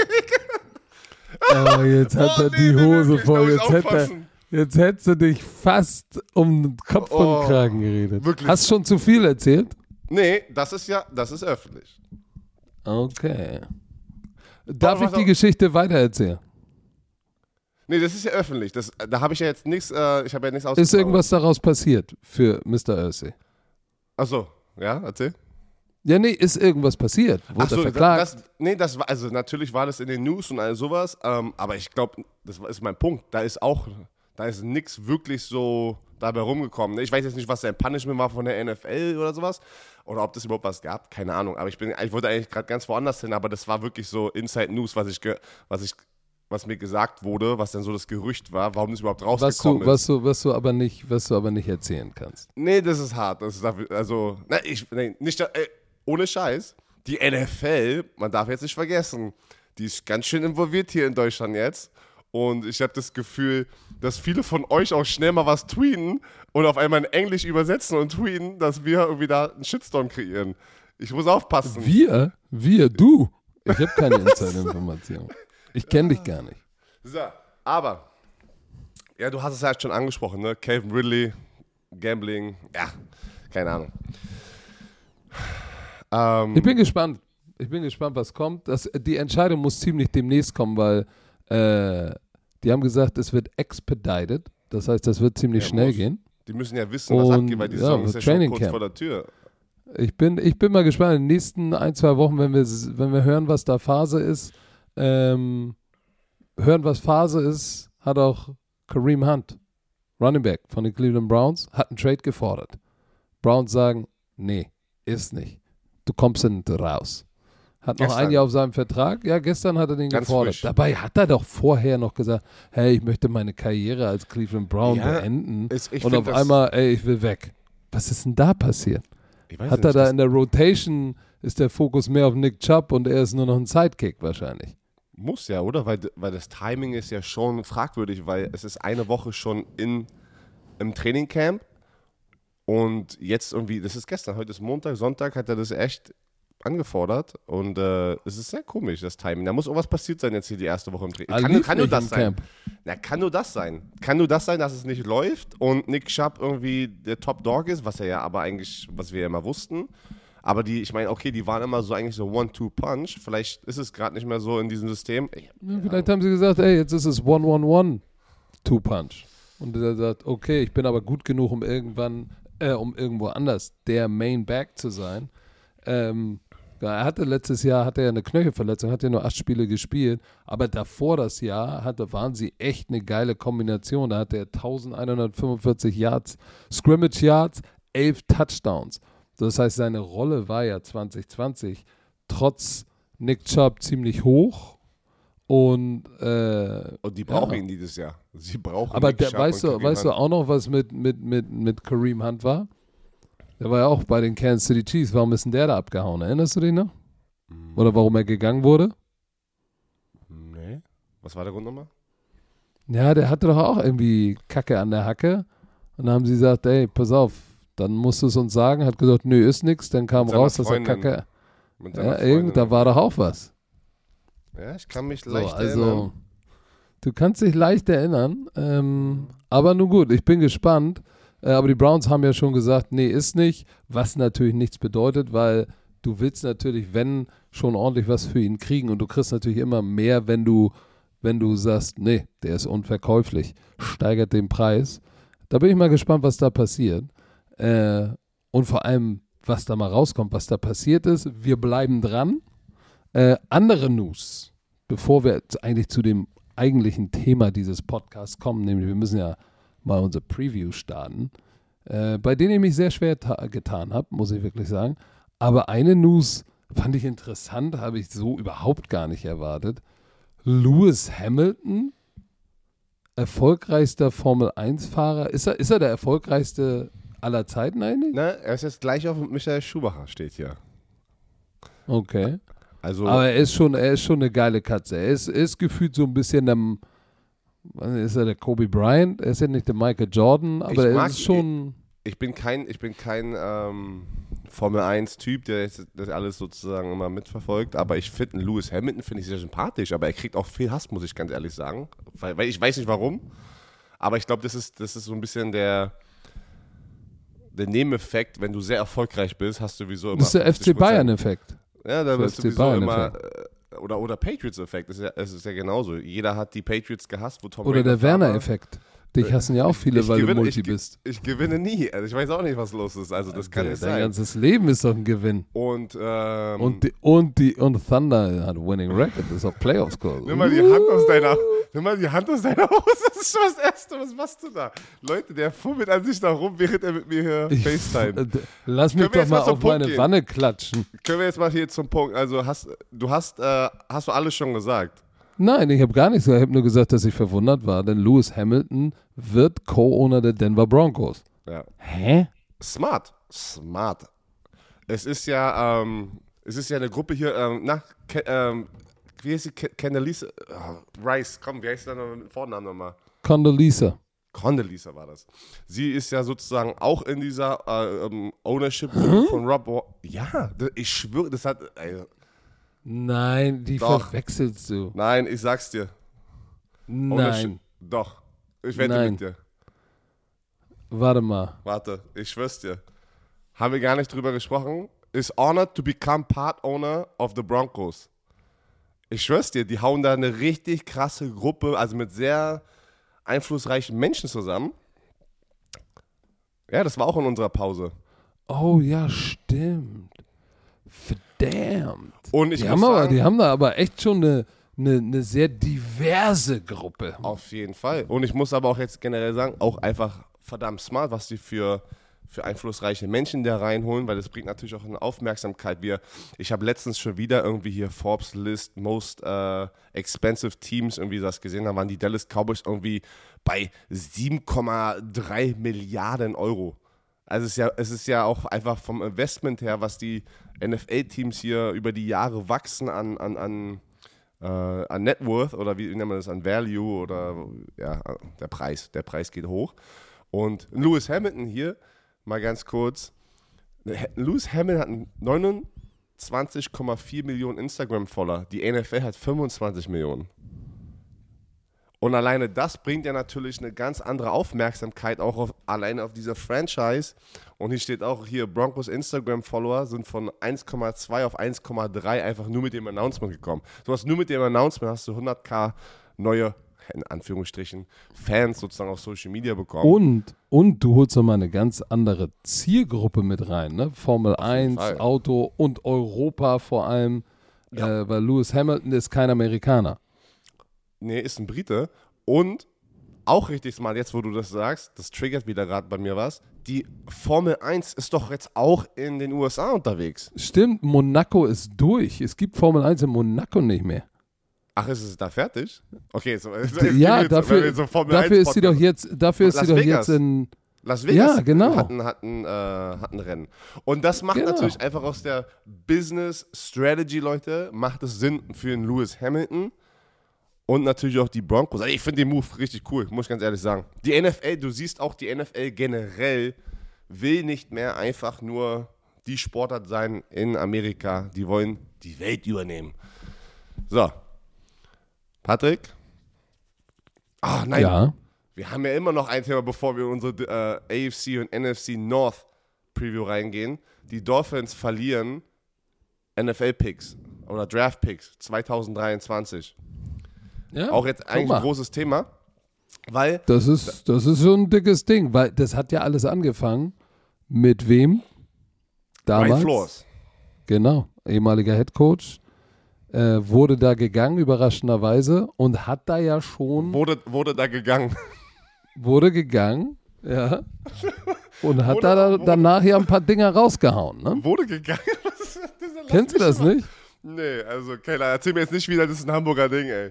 Oh, jetzt hat Oh, er nee, die nee, Hose da voll. Jetzt, hätte er, jetzt hättest du dich fast um den Kopf und Oh, den Kragen geredet. wirklich. Hast schon zu viel erzählt? Nee, das ist ja, das ist öffentlich. Okay. Darf Oh, ich die Geschichte weitererzählen? Nee, das ist ja öffentlich. Das, da habe ich ja jetzt nichts, äh, ich habe ja nichts Ist ausgeklaut. irgendwas daraus passiert für Mr. Ursay? Achso, ja, erzähl. Ja, nee, ist irgendwas passiert? Wurde Ach so, er verklagt? das, nee, das war, also natürlich war das in den News und all sowas, ähm, aber ich glaube, das ist mein Punkt. Da ist auch, da ist nichts wirklich so dabei rumgekommen. Ich weiß jetzt nicht, was sein Punishment war von der NFL oder sowas. Oder ob das überhaupt was gab, keine Ahnung. Aber ich bin, ich wollte eigentlich gerade ganz woanders hin, aber das war wirklich so Inside News, was ich, was ich, was mir gesagt wurde, was dann so das Gerücht war, warum das überhaupt was, rausgekommen du, ist. was, du, was, du aber nicht, was du aber nicht erzählen kannst. Nee, das ist hart. Das ist also, na, ich, nee, nicht, äh, ohne Scheiß. Die NFL, man darf jetzt nicht vergessen, die ist ganz schön involviert hier in Deutschland jetzt. Und ich habe das Gefühl, dass viele von euch auch schnell mal was tweeten und auf einmal in Englisch übersetzen und tweeten, dass wir irgendwie da einen Shitstorm kreieren. Ich muss aufpassen. Wir? Wir? Du? Ich habe keine <laughs> Insider-Information. Ich kenne dich gar nicht. So, aber, ja, du hast es ja schon angesprochen, ne? Calvin Ridley, Gambling, ja, keine Ahnung. Ähm, Ich bin gespannt. Ich bin gespannt, was kommt. Das, die Entscheidung muss ziemlich demnächst kommen, weil äh, die haben gesagt, es wird expedited. Das heißt, das wird ziemlich Ja, schnell muss. gehen. Die müssen ja wissen, was abgeht, weil die ja, Saison ist ja schon Training kurz Camp. vor der Tür. Ich bin, ich bin mal gespannt. In den nächsten ein, zwei Wochen, wenn wir, wenn wir hören, was da Phase ist, ähm, hören, was Phase ist, hat auch Kareem Hunt, Running Back von den Cleveland Browns, hat einen Trade gefordert. Browns sagen, nee, ist nicht. Du kommst nicht raus. Hat noch Gestern. ein Jahr auf seinem Vertrag. Ja, gestern hat er den Ganz gefordert. frisch. Dabei hat er doch vorher noch gesagt, hey, ich möchte meine Karriere als Cleveland Brown Ja, beenden. ist- Und auf einmal, ey, ich will weg. Was ist denn da passiert? Hat er nicht, da in der Rotation, ist der Fokus mehr auf Nick Chubb und er ist nur noch ein Sidekick wahrscheinlich. Muss ja, oder? Weil, weil das Timing ist ja schon fragwürdig, weil es ist eine Woche schon in, im Trainingcamp und jetzt irgendwie, das ist gestern, heute ist Montag, Sonntag hat er das echt angefordert und äh, es ist sehr komisch, das Timing. Da muss irgendwas passiert sein jetzt hier die erste Woche im Training. Ah, Kann, lief kann nur das sein. Camp. Na, kann nur das sein. Kann nur das sein, dass es nicht läuft und Nick Chubb irgendwie der Top Dog ist, was er ja aber eigentlich, was wir ja immer wussten. Aber die, ich meine, okay, die waren immer so eigentlich so One-Two-Punch. Vielleicht ist es gerade nicht mehr so in diesem System. Ich, Ja, Vielleicht haben sie gesagt, ey, jetzt ist es One-One-One Two-Punch. Und er sagt, okay, ich bin aber gut genug, um irgendwann, äh, um irgendwo anders der Main Back zu sein. Ähm, Er hatte letztes Jahr hatte er eine Knöchelverletzung, hat ja nur acht Spiele gespielt, aber davor das Jahr hatte, waren sie echt eine geile Kombination. Da hatte er 1145 Yards, Scrimmage Yards, elf Touchdowns. Das heißt, seine Rolle war ja 2020 trotz Nick Chubb ziemlich hoch. Und, äh, und die brauchen ja. ihn dieses Jahr. Sie brauchen Aber Nick der, Chubb weißt, du, weißt du auch noch, was mit, mit, mit, mit Kareem Hunt war? Der war ja auch bei den Kansas City Chiefs. Warum ist denn der da abgehauen? Erinnerst du dich noch? Oder warum er gegangen wurde? Nee. Was war der Grund nochmal? Ja, der hatte doch auch irgendwie Kacke an der Hacke. Und dann haben sie gesagt, ey, pass auf, dann musst du es uns sagen. Hat gesagt, nö, ist nix. Dann kam raus, dass er. Kacke. Ja, irgend, da war doch auch was. Ja, ich kann mich So, leicht also, erinnern. du kannst dich leicht erinnern. Ähm, aber nun gut, ich bin gespannt. Äh, aber die Browns haben ja schon gesagt, nee, ist nicht. Was natürlich nichts bedeutet, weil du willst natürlich, wenn, schon ordentlich was für ihn kriegen. Und du kriegst natürlich immer mehr, wenn du, wenn du sagst, nee, der ist unverkäuflich. Steigert den Preis. Da bin ich mal gespannt, was da passiert. Äh, und vor allem, was da mal rauskommt, was da passiert ist. Wir bleiben dran. Äh, andere News, bevor wir eigentlich zu dem eigentlichen Thema dieses Podcasts kommen, nämlich wir müssen ja mal unser Preview starten, äh, bei denen ich mich sehr schwer ta- getan habe, muss ich wirklich sagen. Aber eine News fand ich interessant, habe ich so überhaupt gar nicht erwartet. Lewis Hamilton, erfolgreichster Formel-1-Fahrer, ist er, ist er der erfolgreichste aller Zeiten eigentlich? Ne, er ist jetzt gleich auf Michael Schumacher, steht hier. Okay. Also, Aber er ist schon, er ist schon eine geile Katze. Er ist, ist gefühlt so ein bisschen am, ist er der Kobe Bryant? Er ist ja nicht der Michael Jordan, aber Ich er mag ist schon. ich bin kein, ich bin kein ähm, Formel 1-Typ, der das alles sozusagen immer mitverfolgt, aber ich finde Lewis Hamilton finde ich sehr sympathisch, aber er kriegt auch viel Hass, muss ich ganz ehrlich sagen. Weil, weil ich weiß nicht warum, aber ich glaube, das ist, das ist so ein bisschen der, der Nebeneffekt, wenn du sehr erfolgreich bist, hast du sowieso immer. Das ist der 50%. FC Bayern-Effekt. Ja, da bist du sowieso Bayern immer. äh, Oder, oder Patriots-Effekt, das ist, ja, ist ja genauso. Jeder hat die Patriots gehasst, wo Tom Oder Brady der. Werner-Effekt. Dich hassen ja auch viele, Ich weil gewinne- du Multi ich, bist. Ich gewinne nie. Also ich weiß auch nicht, was los ist. Also das kann Dein nicht sein. ganzes Leben ist doch ein Gewinn. Und, ähm, Und, die, und, die, und Thunder hat Winning Record, ist auf Playoffs Kurs. nimm mal die Hand aus deiner, nimm mal die Hand aus deiner <laughs> Hose. Das ist schon das Erste. Was machst du da? Leute, der fummelt an sich da rum, während er mit mir hier Ich- FaceTime. <laughs> Lass mich doch mal auf meine gehen? Wanne klatschen. Können wir jetzt mal hier zum Punkt. Also hast du hast, äh, hast du alles schon gesagt. Nein, ich habe gar nichts gesagt. Ich habe nur gesagt, dass ich verwundert war, denn Lewis Hamilton wird Co-Owner der Denver Broncos. Ja. Hä? Smart. Smart. Es ist ja, ähm, es ist ja eine Gruppe hier, ähm, na, Ke ähm, wie heißt sie? Ke Candelisa? Oh, Rice, komm, wie heißt sie da noch mit Vornamen nochmal? Condoleezza. Condoleezza war das. Sie ist ja sozusagen auch in dieser äh, ähm, Ownership von Rob. Wa- Ja, ich schwöre, das hat. Ey, Nein, die Doch. verwechselst du. nein, ich sag's dir. Nein. Doch. Ich wette Nein. mit dir. Warte mal. Warte, ich schwör's dir. Haben wir gar nicht drüber gesprochen? Is honored to become part owner of the Broncos. Ich schwör's dir, die hauen da eine richtig krasse Gruppe, also mit sehr einflussreichen Menschen zusammen. Ja, das war auch in unserer Pause. Oh ja, stimmt. Verdammt. Und ich Die haben, aber, sagen, die haben da aber echt schon eine, eine, eine sehr diverse Gruppe. Auf jeden Fall. Und ich muss aber auch jetzt generell sagen, auch einfach verdammt smart, was die für, für einflussreiche Menschen da reinholen, weil das bringt natürlich auch eine Aufmerksamkeit. Wir, ich habe letztens schon wieder irgendwie hier Forbes List Most äh, Expensive Teams irgendwie das gesehen, da waren die Dallas Cowboys irgendwie bei 7,3 Milliarden Euro. Also es ist ja, es ist ja auch einfach vom Investment her, was die NFL-Teams hier über die Jahre wachsen an, an, an äh, an Net Worth oder wie nennt man das, an Value oder ja, der Preis. Der Preis geht hoch. Und Lewis Hamilton hier, mal ganz kurz. Lewis Hamilton hat 29,4 Millionen Instagram-Follower. Die NFL hat 25 Millionen. Und alleine das bringt ja natürlich eine ganz andere Aufmerksamkeit auch auf, alleine auf dieser Franchise. Und hier steht auch hier, Broncos Instagram-Follower sind von 1,2 auf 1,3 einfach nur mit dem Announcement gekommen. Du hast nur mit dem Announcement hast du 100k neue in Anführungsstrichen, Fans sozusagen auf Social Media bekommen. Und, und du holst nochmal eine ganz andere Zielgruppe mit rein, ne? Formel 1, Fall. Auto und Europa vor allem, Ja. äh, weil Lewis Hamilton ist kein Amerikaner. Nee, ist ein Brite. Und auch richtig smart, jetzt wo du das sagst, das triggert wieder gerade bei mir was. Die Formel 1 ist doch jetzt auch in den USA unterwegs. Stimmt, Monaco ist durch. Es gibt Formel 1 in Monaco nicht mehr. Ach, ist es da fertig? Okay, so, <laughs> ja, jetzt, dafür, so Formel dafür 1 ist sie doch jetzt, dafür ist Las sie doch Vegas. jetzt in, Las Vegas Ja, genau. hat, ein, hat, ein, äh, hat ein Rennen. Und das macht Genau. natürlich einfach aus der Business Strategy, Leute, macht es Sinn für einen Lewis Hamilton und natürlich auch die Broncos. Also ich finde den Move richtig cool, muss ich ganz ehrlich sagen. Die NFL, du siehst auch, die NFL generell will nicht mehr einfach nur die Sportart sein in Amerika. Die wollen die Welt übernehmen. So. Patrick? Ah, nein. ja, Wir haben ja immer noch ein Thema, bevor wir in unsere äh, AFC und NFC North Preview reingehen. Die Dolphins verlieren NFL-Picks oder Draft-Picks 2023. ja. Auch jetzt eigentlich ein großes Thema, weil Das ist, das ist schon ein dickes Ding, weil das hat ja alles angefangen mit wem? Damals. Brian Flores. Genau, ehemaliger Head Coach. Äh, wurde da gegangen, überraschenderweise, und hat da ja schon, Wurde, wurde da gegangen. wurde gegangen, ja. <laughs> Und hat Wurde- da wurde- danach ja ein paar Dinger rausgehauen, ne? Wurde gegangen? <laughs> Kennst du das mal- nicht? Nee, also Keller, erzähl mir jetzt nicht wieder, das ist ein Hamburger Ding, ey.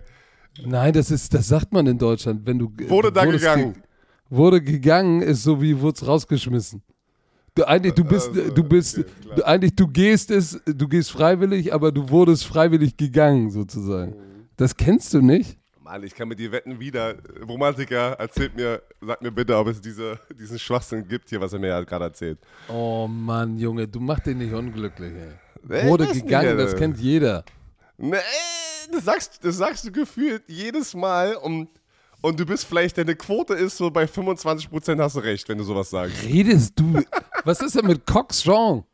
Nein, das ist, das sagt man in Deutschland, wenn du Wurde da gegangen. ge- wurde gegangen, ist so wie wurd's rausgeschmissen. Du, eigentlich, du bist, Also, du bist, okay, du, eigentlich, du gehst es, du gehst freiwillig, aber du wurdest freiwillig gegangen, sozusagen. Mhm. Das kennst du nicht? Mann, ich kann mit dir wetten wieder. Romantiker, erzählt mir, sag mir bitte, ob es diese, diesen Schwachsinn gibt hier, was er mir ja gerade erzählt. Oh Mann, Junge, du machst den nicht unglücklich, ey. Wurde nicht, gegangen, Alter. das kennt jeder. Nee, das sagst, das sagst du gefühlt jedes Mal und, und du bist vielleicht, deine Quote ist so bei 25% hast du recht, wenn du sowas sagst. Redest du? Was ist denn mit Cockstrong?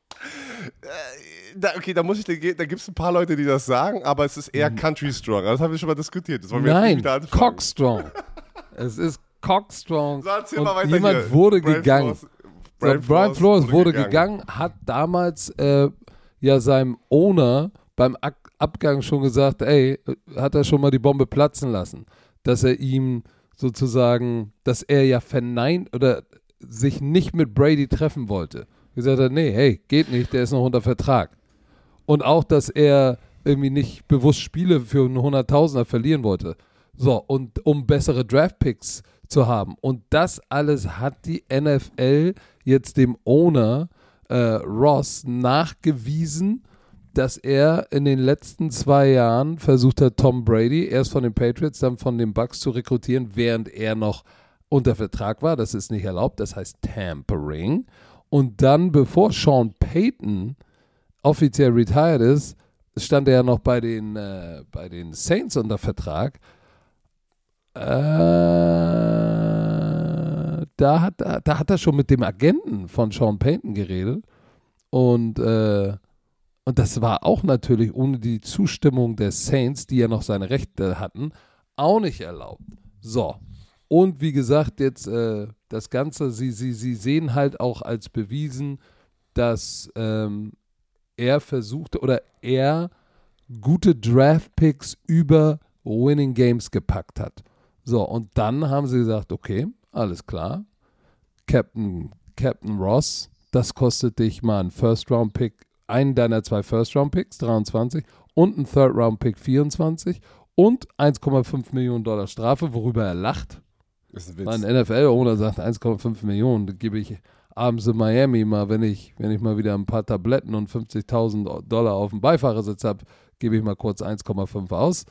Da, okay, da muss ich dir, da gibt es ein paar Leute, die das sagen, aber es ist eher Country Strong. Das haben wir schon mal diskutiert. Nein, anfangen. Cockstrong. es ist Cockstrong. So, erzähl Und mal weiter jemand hier. wurde Brian gegangen. Flores- Brian, Brian Flores wurde gegangen. hat damals äh, ja seinem Owner beim Ak Abgang schon gesagt, ey, hat er schon mal die Bombe platzen lassen, dass er ihm sozusagen, dass er ja verneint oder sich nicht mit Brady treffen wollte. Gesagt hat, nee, hey, geht nicht, der ist noch unter Vertrag. Und auch, dass er irgendwie nicht bewusst Spiele für einen Hunderttausender verlieren wollte. So, und um bessere Draftpicks zu haben. Und das alles hat die NFL jetzt dem Owner äh, Ross nachgewiesen, dass er in den letzten zwei Jahren versucht hat, Tom Brady erst von den Patriots, dann von den Bucks zu rekrutieren, während er noch unter Vertrag war. Das ist nicht erlaubt, das heißt Tampering. Und dann, bevor Sean Payton offiziell retired ist, stand er ja noch bei den, äh, bei den Saints unter Vertrag. Äh, da, hat, da hat er schon mit dem Agenten von Sean Payton geredet. Und, äh, und das war auch natürlich ohne die Zustimmung der Saints, die ja noch seine Rechte hatten, auch nicht erlaubt. So. Und wie gesagt, jetzt äh, das Ganze, sie, sie, sie sehen halt auch als bewiesen, dass ähm, er versuchte oder er gute Draft-Picks über Winning Games gepackt hat. So, und dann haben sie gesagt, okay, alles klar. Captain, Captain Ross, das kostet dich mal einen First-Round-Pick, einen deiner zwei First-Round-Picks, 23, und einen Third-Round-Pick, 24, und 1,5 Millionen Dollar Strafe, worüber er lacht. Das ist ein Ein Witz. NFL-Owner sagt 1,5 Millionen, das gebe ich abends in Miami mal, wenn ich, wenn ich mal wieder ein paar Tabletten und 50.000 Dollar auf dem Beifahrersitz habe, gebe ich mal kurz 1,5 aus.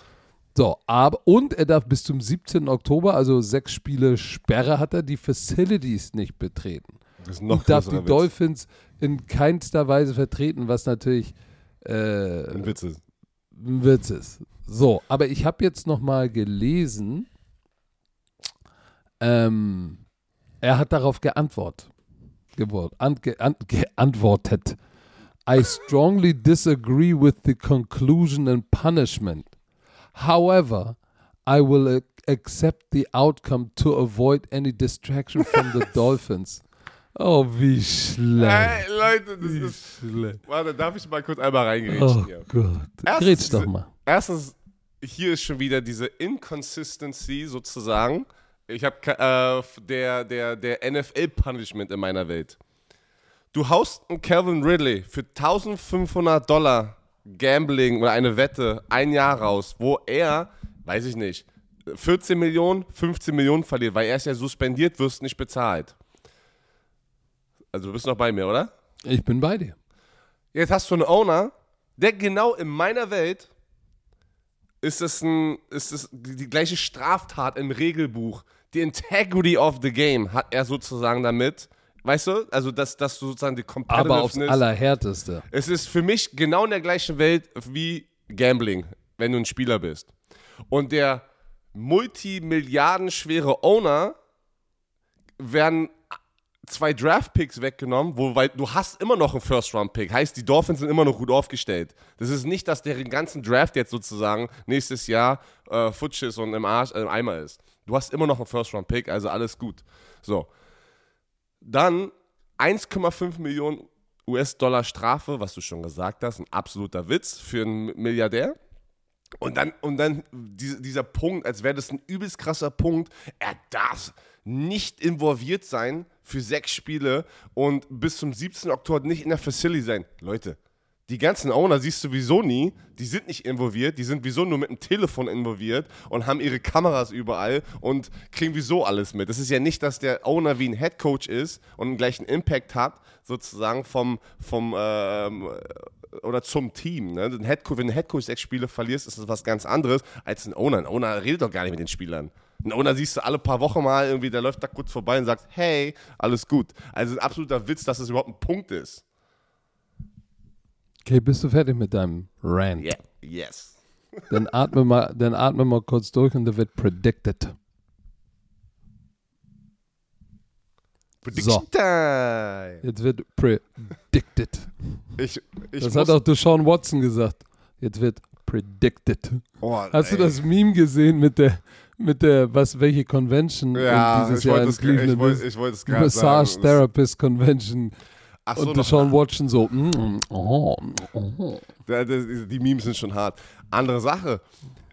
So, aber, und er darf bis zum 17. Oktober, also sechs Spiele Sperre hat er, die Facilities nicht betreten. Das ist noch und darf die Witz. Dolphins in keinster Weise vertreten, was natürlich äh, Ein Witz ist. ein Witz ist. So, aber ich habe jetzt noch mal gelesen, ähm, er hat darauf geantwortet. Gewort, ge, an, geantwortet. I strongly disagree with the conclusion and punishment. However, I will ac- accept the outcome to avoid any distraction from the <laughs> Dolphins. Oh, wie schlecht. Hey, Leute, das Wie ist. schlecht. Warte, darf ich mal kurz einmal reingrätschen Oh hier? Gott. Erstens- Grätsch doch mal. Erstens, hier ist schon wieder diese Inconsistency sozusagen. Ich habe äh, der, der, der NFL-Punishment in meiner Welt. Du haust einen Calvin Ridley für 1500 Dollar Gambling oder eine Wette ein Jahr raus, wo er, weiß ich nicht, 14 Millionen, 15 Millionen verliert, weil er ist ja suspendiert, wirst nicht bezahlt. Also du bist noch bei mir, oder? Ich bin bei dir. Jetzt hast du einen Owner, der genau in meiner Welt ist es, ein, ist es die, gleiche Straftat im Regelbuch. Die Integrity of the Game hat er sozusagen damit. Weißt du? Also, dass, dass du sozusagen die Aber aufs Competitiveness. Allerhärteste. Es ist für mich genau in der gleichen Welt wie Gambling, wenn du ein Spieler bist. Und der multimilliardenschwere Owner werden zwei Draft-Picks weggenommen, wo, weil du hast immer noch einen First-Round-Pick. Heißt, die Dolphins sind immer noch gut aufgestellt. Das ist nicht, dass deren ganzen Draft jetzt sozusagen nächstes Jahr äh, futsch ist und im, Arsch, äh, im Eimer ist. Du hast immer noch einen First-Round-Pick, also alles gut. So. Dann 1,5 Millionen US-Dollar Strafe, was du schon gesagt hast, ein absoluter Witz für einen Milliardär. Und dann, und dann diese, dieser Punkt, als wäre das ein übelst krasser Punkt, er darf nicht involviert sein für sechs Spiele und bis zum 17. Oktober nicht in der Facility sein. Leute, die ganzen Owner siehst du sowieso nie, die sind nicht involviert, die sind wieso nur mit dem Telefon involviert und haben ihre Kameras überall und kriegen wieso alles mit. Das ist ja nicht, dass der Owner wie ein Headcoach ist und einen gleichen Impact hat, sozusagen vom, vom ähm, oder zum Team. Ne? Ein Headcoach, wenn ein Headcoach sechs Spiele verlierst, ist das was ganz anderes als ein Owner. Ein Owner redet doch gar nicht mit den Spielern. Ein Owner siehst du alle paar Wochen mal irgendwie, der läuft da kurz vorbei und sagt, hey, alles gut. Also ein absoluter Witz, dass es überhaupt ein Punkt ist. Okay, bist du fertig mit deinem Rant? Yeah, yes. Dann atme mal, dann atme mal kurz durch und da wird predicted. Prediction So. time. Jetzt wird predicted. Ich, ich Das hat auch Deshaun Watson gesagt. Jetzt wird predicted. oh, Hast du ey. das Meme gesehen mit der, mit der, was, welche Convention Ja, dieses ich Jahr wollte in es, ich Cleveland wollte, ich wollte es gerade Massage sagen. Therapist Convention. Ach so, und noch- Deshaun Watson so, mm, oh, oh. Da- Die Memes sind schon hart. Andere Sache.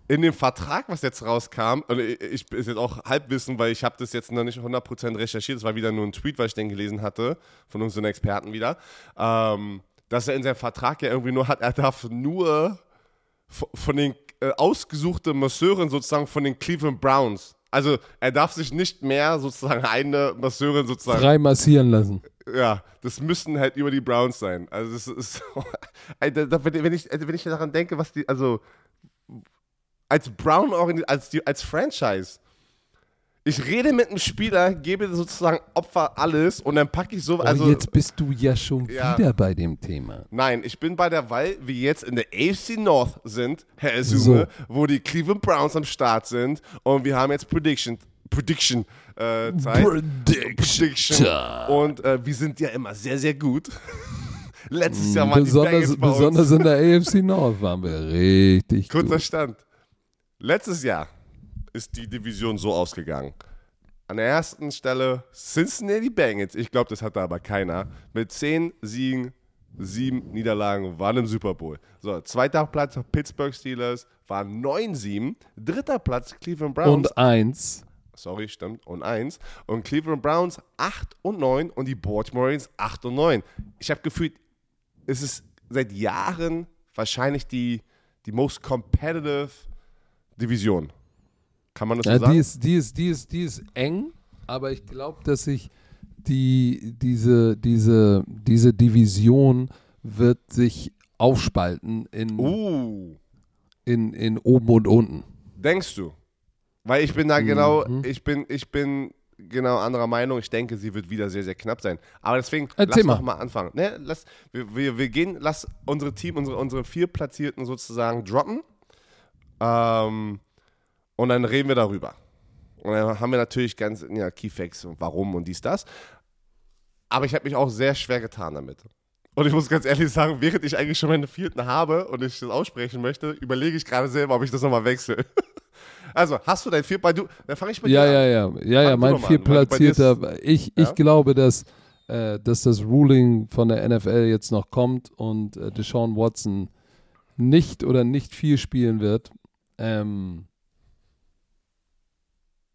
In dem Vertrag, was jetzt rauskam, und ich, ist jetzt auch Halbwissen, weil ich habe das jetzt noch nicht 100% recherchiert, das war wieder nur ein Tweet, was ich den gelesen hatte, von unseren Experten wieder, ähm, dass er in seinem Vertrag ja irgendwie nur hat, er darf nur von den äh, ausgesuchten Masseuren sozusagen von den Cleveland Browns. Also er darf sich nicht mehr sozusagen eine Masseurin sozusagen frei massieren lassen. ja, das müssten halt über die Browns sein. Also das ist <laughs> da- wenn ich wenn ich daran denke, was die also als Brown als die, als Franchise ich rede mit einem Spieler, gebe sozusagen Opfer alles und dann packe ich so also oh, jetzt bist du ja schon Ja. wieder bei dem Thema. Nein, ich bin bei der, weil wir jetzt in der AFC North sind, Herr Esume, wo die Cleveland Browns am Start sind und wir haben jetzt Prediction, Prediction äh, Zeit. Prediction. Und äh, wir sind ja immer sehr, sehr gut. <laughs> Letztes Jahr waren die Besonders, Bengals bei uns. besonders in der AFC North waren wir richtig Kurzer gut. Stand. Letztes Jahr ist die Division so ausgegangen. An der ersten Stelle Cincinnati Bengals. Ich glaube, das hatte aber keiner. Mit 10 Siegen, 7 Niederlagen, waren im Super Bowl. So, zweiter Platz Pittsburgh Steelers, waren 9-7. Dritter Platz Cleveland Browns. Und eins, Sorry, stimmt. Und 1. Und Cleveland Browns 8 und 9 und die Baltimore Ravens 8 und 9. Ich habe gefühlt, es ist seit Jahren wahrscheinlich die, die most competitive Division. Kann man das so ja, sagen? die ist, die ist, die ist, die ist eng, aber ich glaube, dass sich die, diese, diese, diese Division wird sich aufspalten in, uh, in, in oben und unten. denkst du? Weil ich bin da genau, Mhm. ich bin, ich bin genau anderer Meinung. Ich denke, sie wird wieder sehr, sehr knapp sein. Aber deswegen, Erzähl lass mal. doch mal anfangen. Ne, lass, wir, wir, wir gehen, lass unsere Team, unsere, unsere vier Platzierten sozusagen droppen. Ähm, und dann reden wir darüber. Und dann haben wir natürlich ganz, ja, Keyfacts und warum und dies, das. Aber ich habe mich auch sehr schwer getan damit. Und ich muss ganz ehrlich sagen, während ich eigentlich schon meine vierten habe und ich das aussprechen möchte, überlege ich gerade selber, ob ich das nochmal wechsle. <laughs> Also, hast du dein vier, bei du, dann fange ich mit Ja, dir ja, an. ja, ja, ja, du mein bei dir viertplatzierter. Ich, Ja? ich glaube, dass, äh, dass das Ruling von der NFL jetzt noch kommt und äh, Deshaun Watson nicht oder nicht viel spielen wird. Ähm,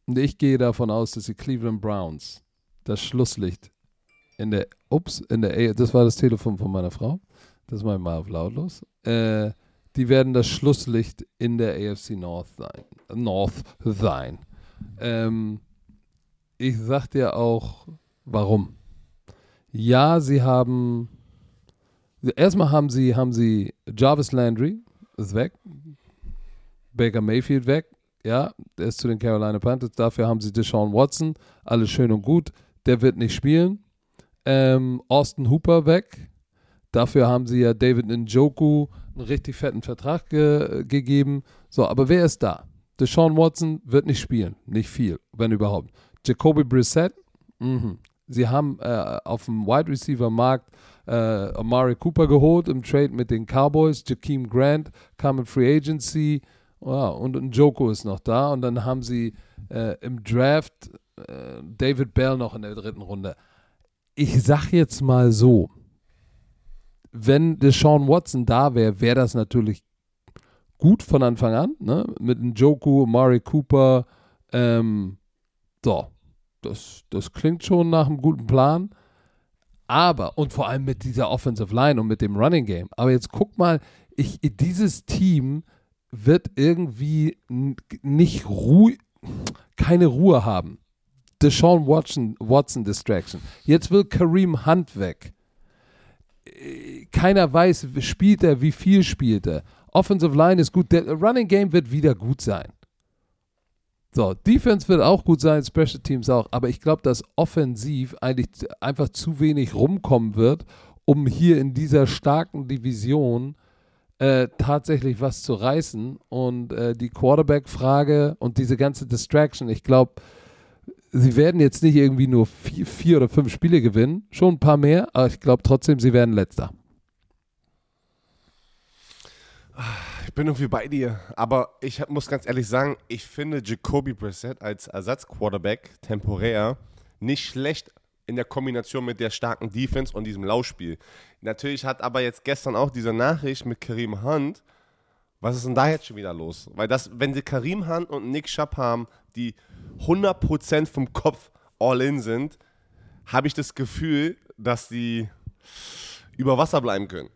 ich gehe davon aus, dass die Cleveland Browns das Schlusslicht in der, ups, in der, das war das Telefon von meiner Frau. Das mache ich mal auf lautlos. Äh, die werden das Schlusslicht in der AFC North sein. North sein. Ähm, ich sag dir auch, warum. Ja, sie haben. Erstmal haben sie, haben sie Jarvis Landry, ist weg. Baker Mayfield weg. Ja, der ist zu den Carolina Panthers. Dafür haben sie Deshaun Watson. Alles schön und gut. Der wird nicht spielen. Ähm, Austin Hooper weg. Dafür haben sie ja David Njoku einen richtig fetten Vertrag ge gegeben. So, aber wer ist da? Deshaun Watson wird nicht spielen. Nicht viel, wenn überhaupt. Jacoby Brissett, mhm. sie haben äh, auf dem Wide Receiver Markt äh, Amari Cooper geholt im Trade mit den Cowboys. Jakeem Grant kam in Free Agency. Ja, und Njoku ist noch da. Und dann haben sie äh, im Draft äh, David Bell noch in der dritten Runde. Ich sag jetzt mal so, wenn Deshaun Watson da wäre, wäre das natürlich gut von Anfang an, ne? Mit Njoku, Mari Cooper, ähm, so, das, das klingt schon nach einem guten Plan. Aber, und vor allem mit dieser Offensive Line und mit dem Running Game. Aber jetzt guck mal, ich, dieses Team wird irgendwie nicht ruhig, keine Ruhe haben. Deshaun Watson, Watson Distraction. Jetzt will Kareem Hunt weg. Keiner weiß, spielt er, wie viel spielt er. Offensive Line ist gut. Der Running Game wird wieder gut sein. So, Defense wird auch gut sein, Special Teams auch, aber ich glaube, dass offensiv eigentlich einfach zu wenig rumkommen wird, um hier in dieser starken Division äh, tatsächlich was zu reißen. Und äh, die Quarterback-Frage und diese ganze Distraction, ich glaube, sie werden jetzt nicht irgendwie nur vier, vier oder fünf Spiele gewinnen, schon ein paar mehr, aber ich glaube trotzdem, sie werden letzter. Ich bin irgendwie bei dir. Aber ich hab- muss ganz ehrlich sagen, ich finde Jacoby Brissett als Ersatzquarterback temporär nicht schlecht in der Kombination mit der starken Defense und diesem Laufspiel. Natürlich hat aber jetzt gestern auch diese Nachricht mit Kareem Hunt. Was ist denn da jetzt schon wieder los? Weil das, wenn sie Kareem Hunt und Nick Schapp haben, die 100% vom Kopf all in sind, habe ich das Gefühl, dass sie über Wasser bleiben können.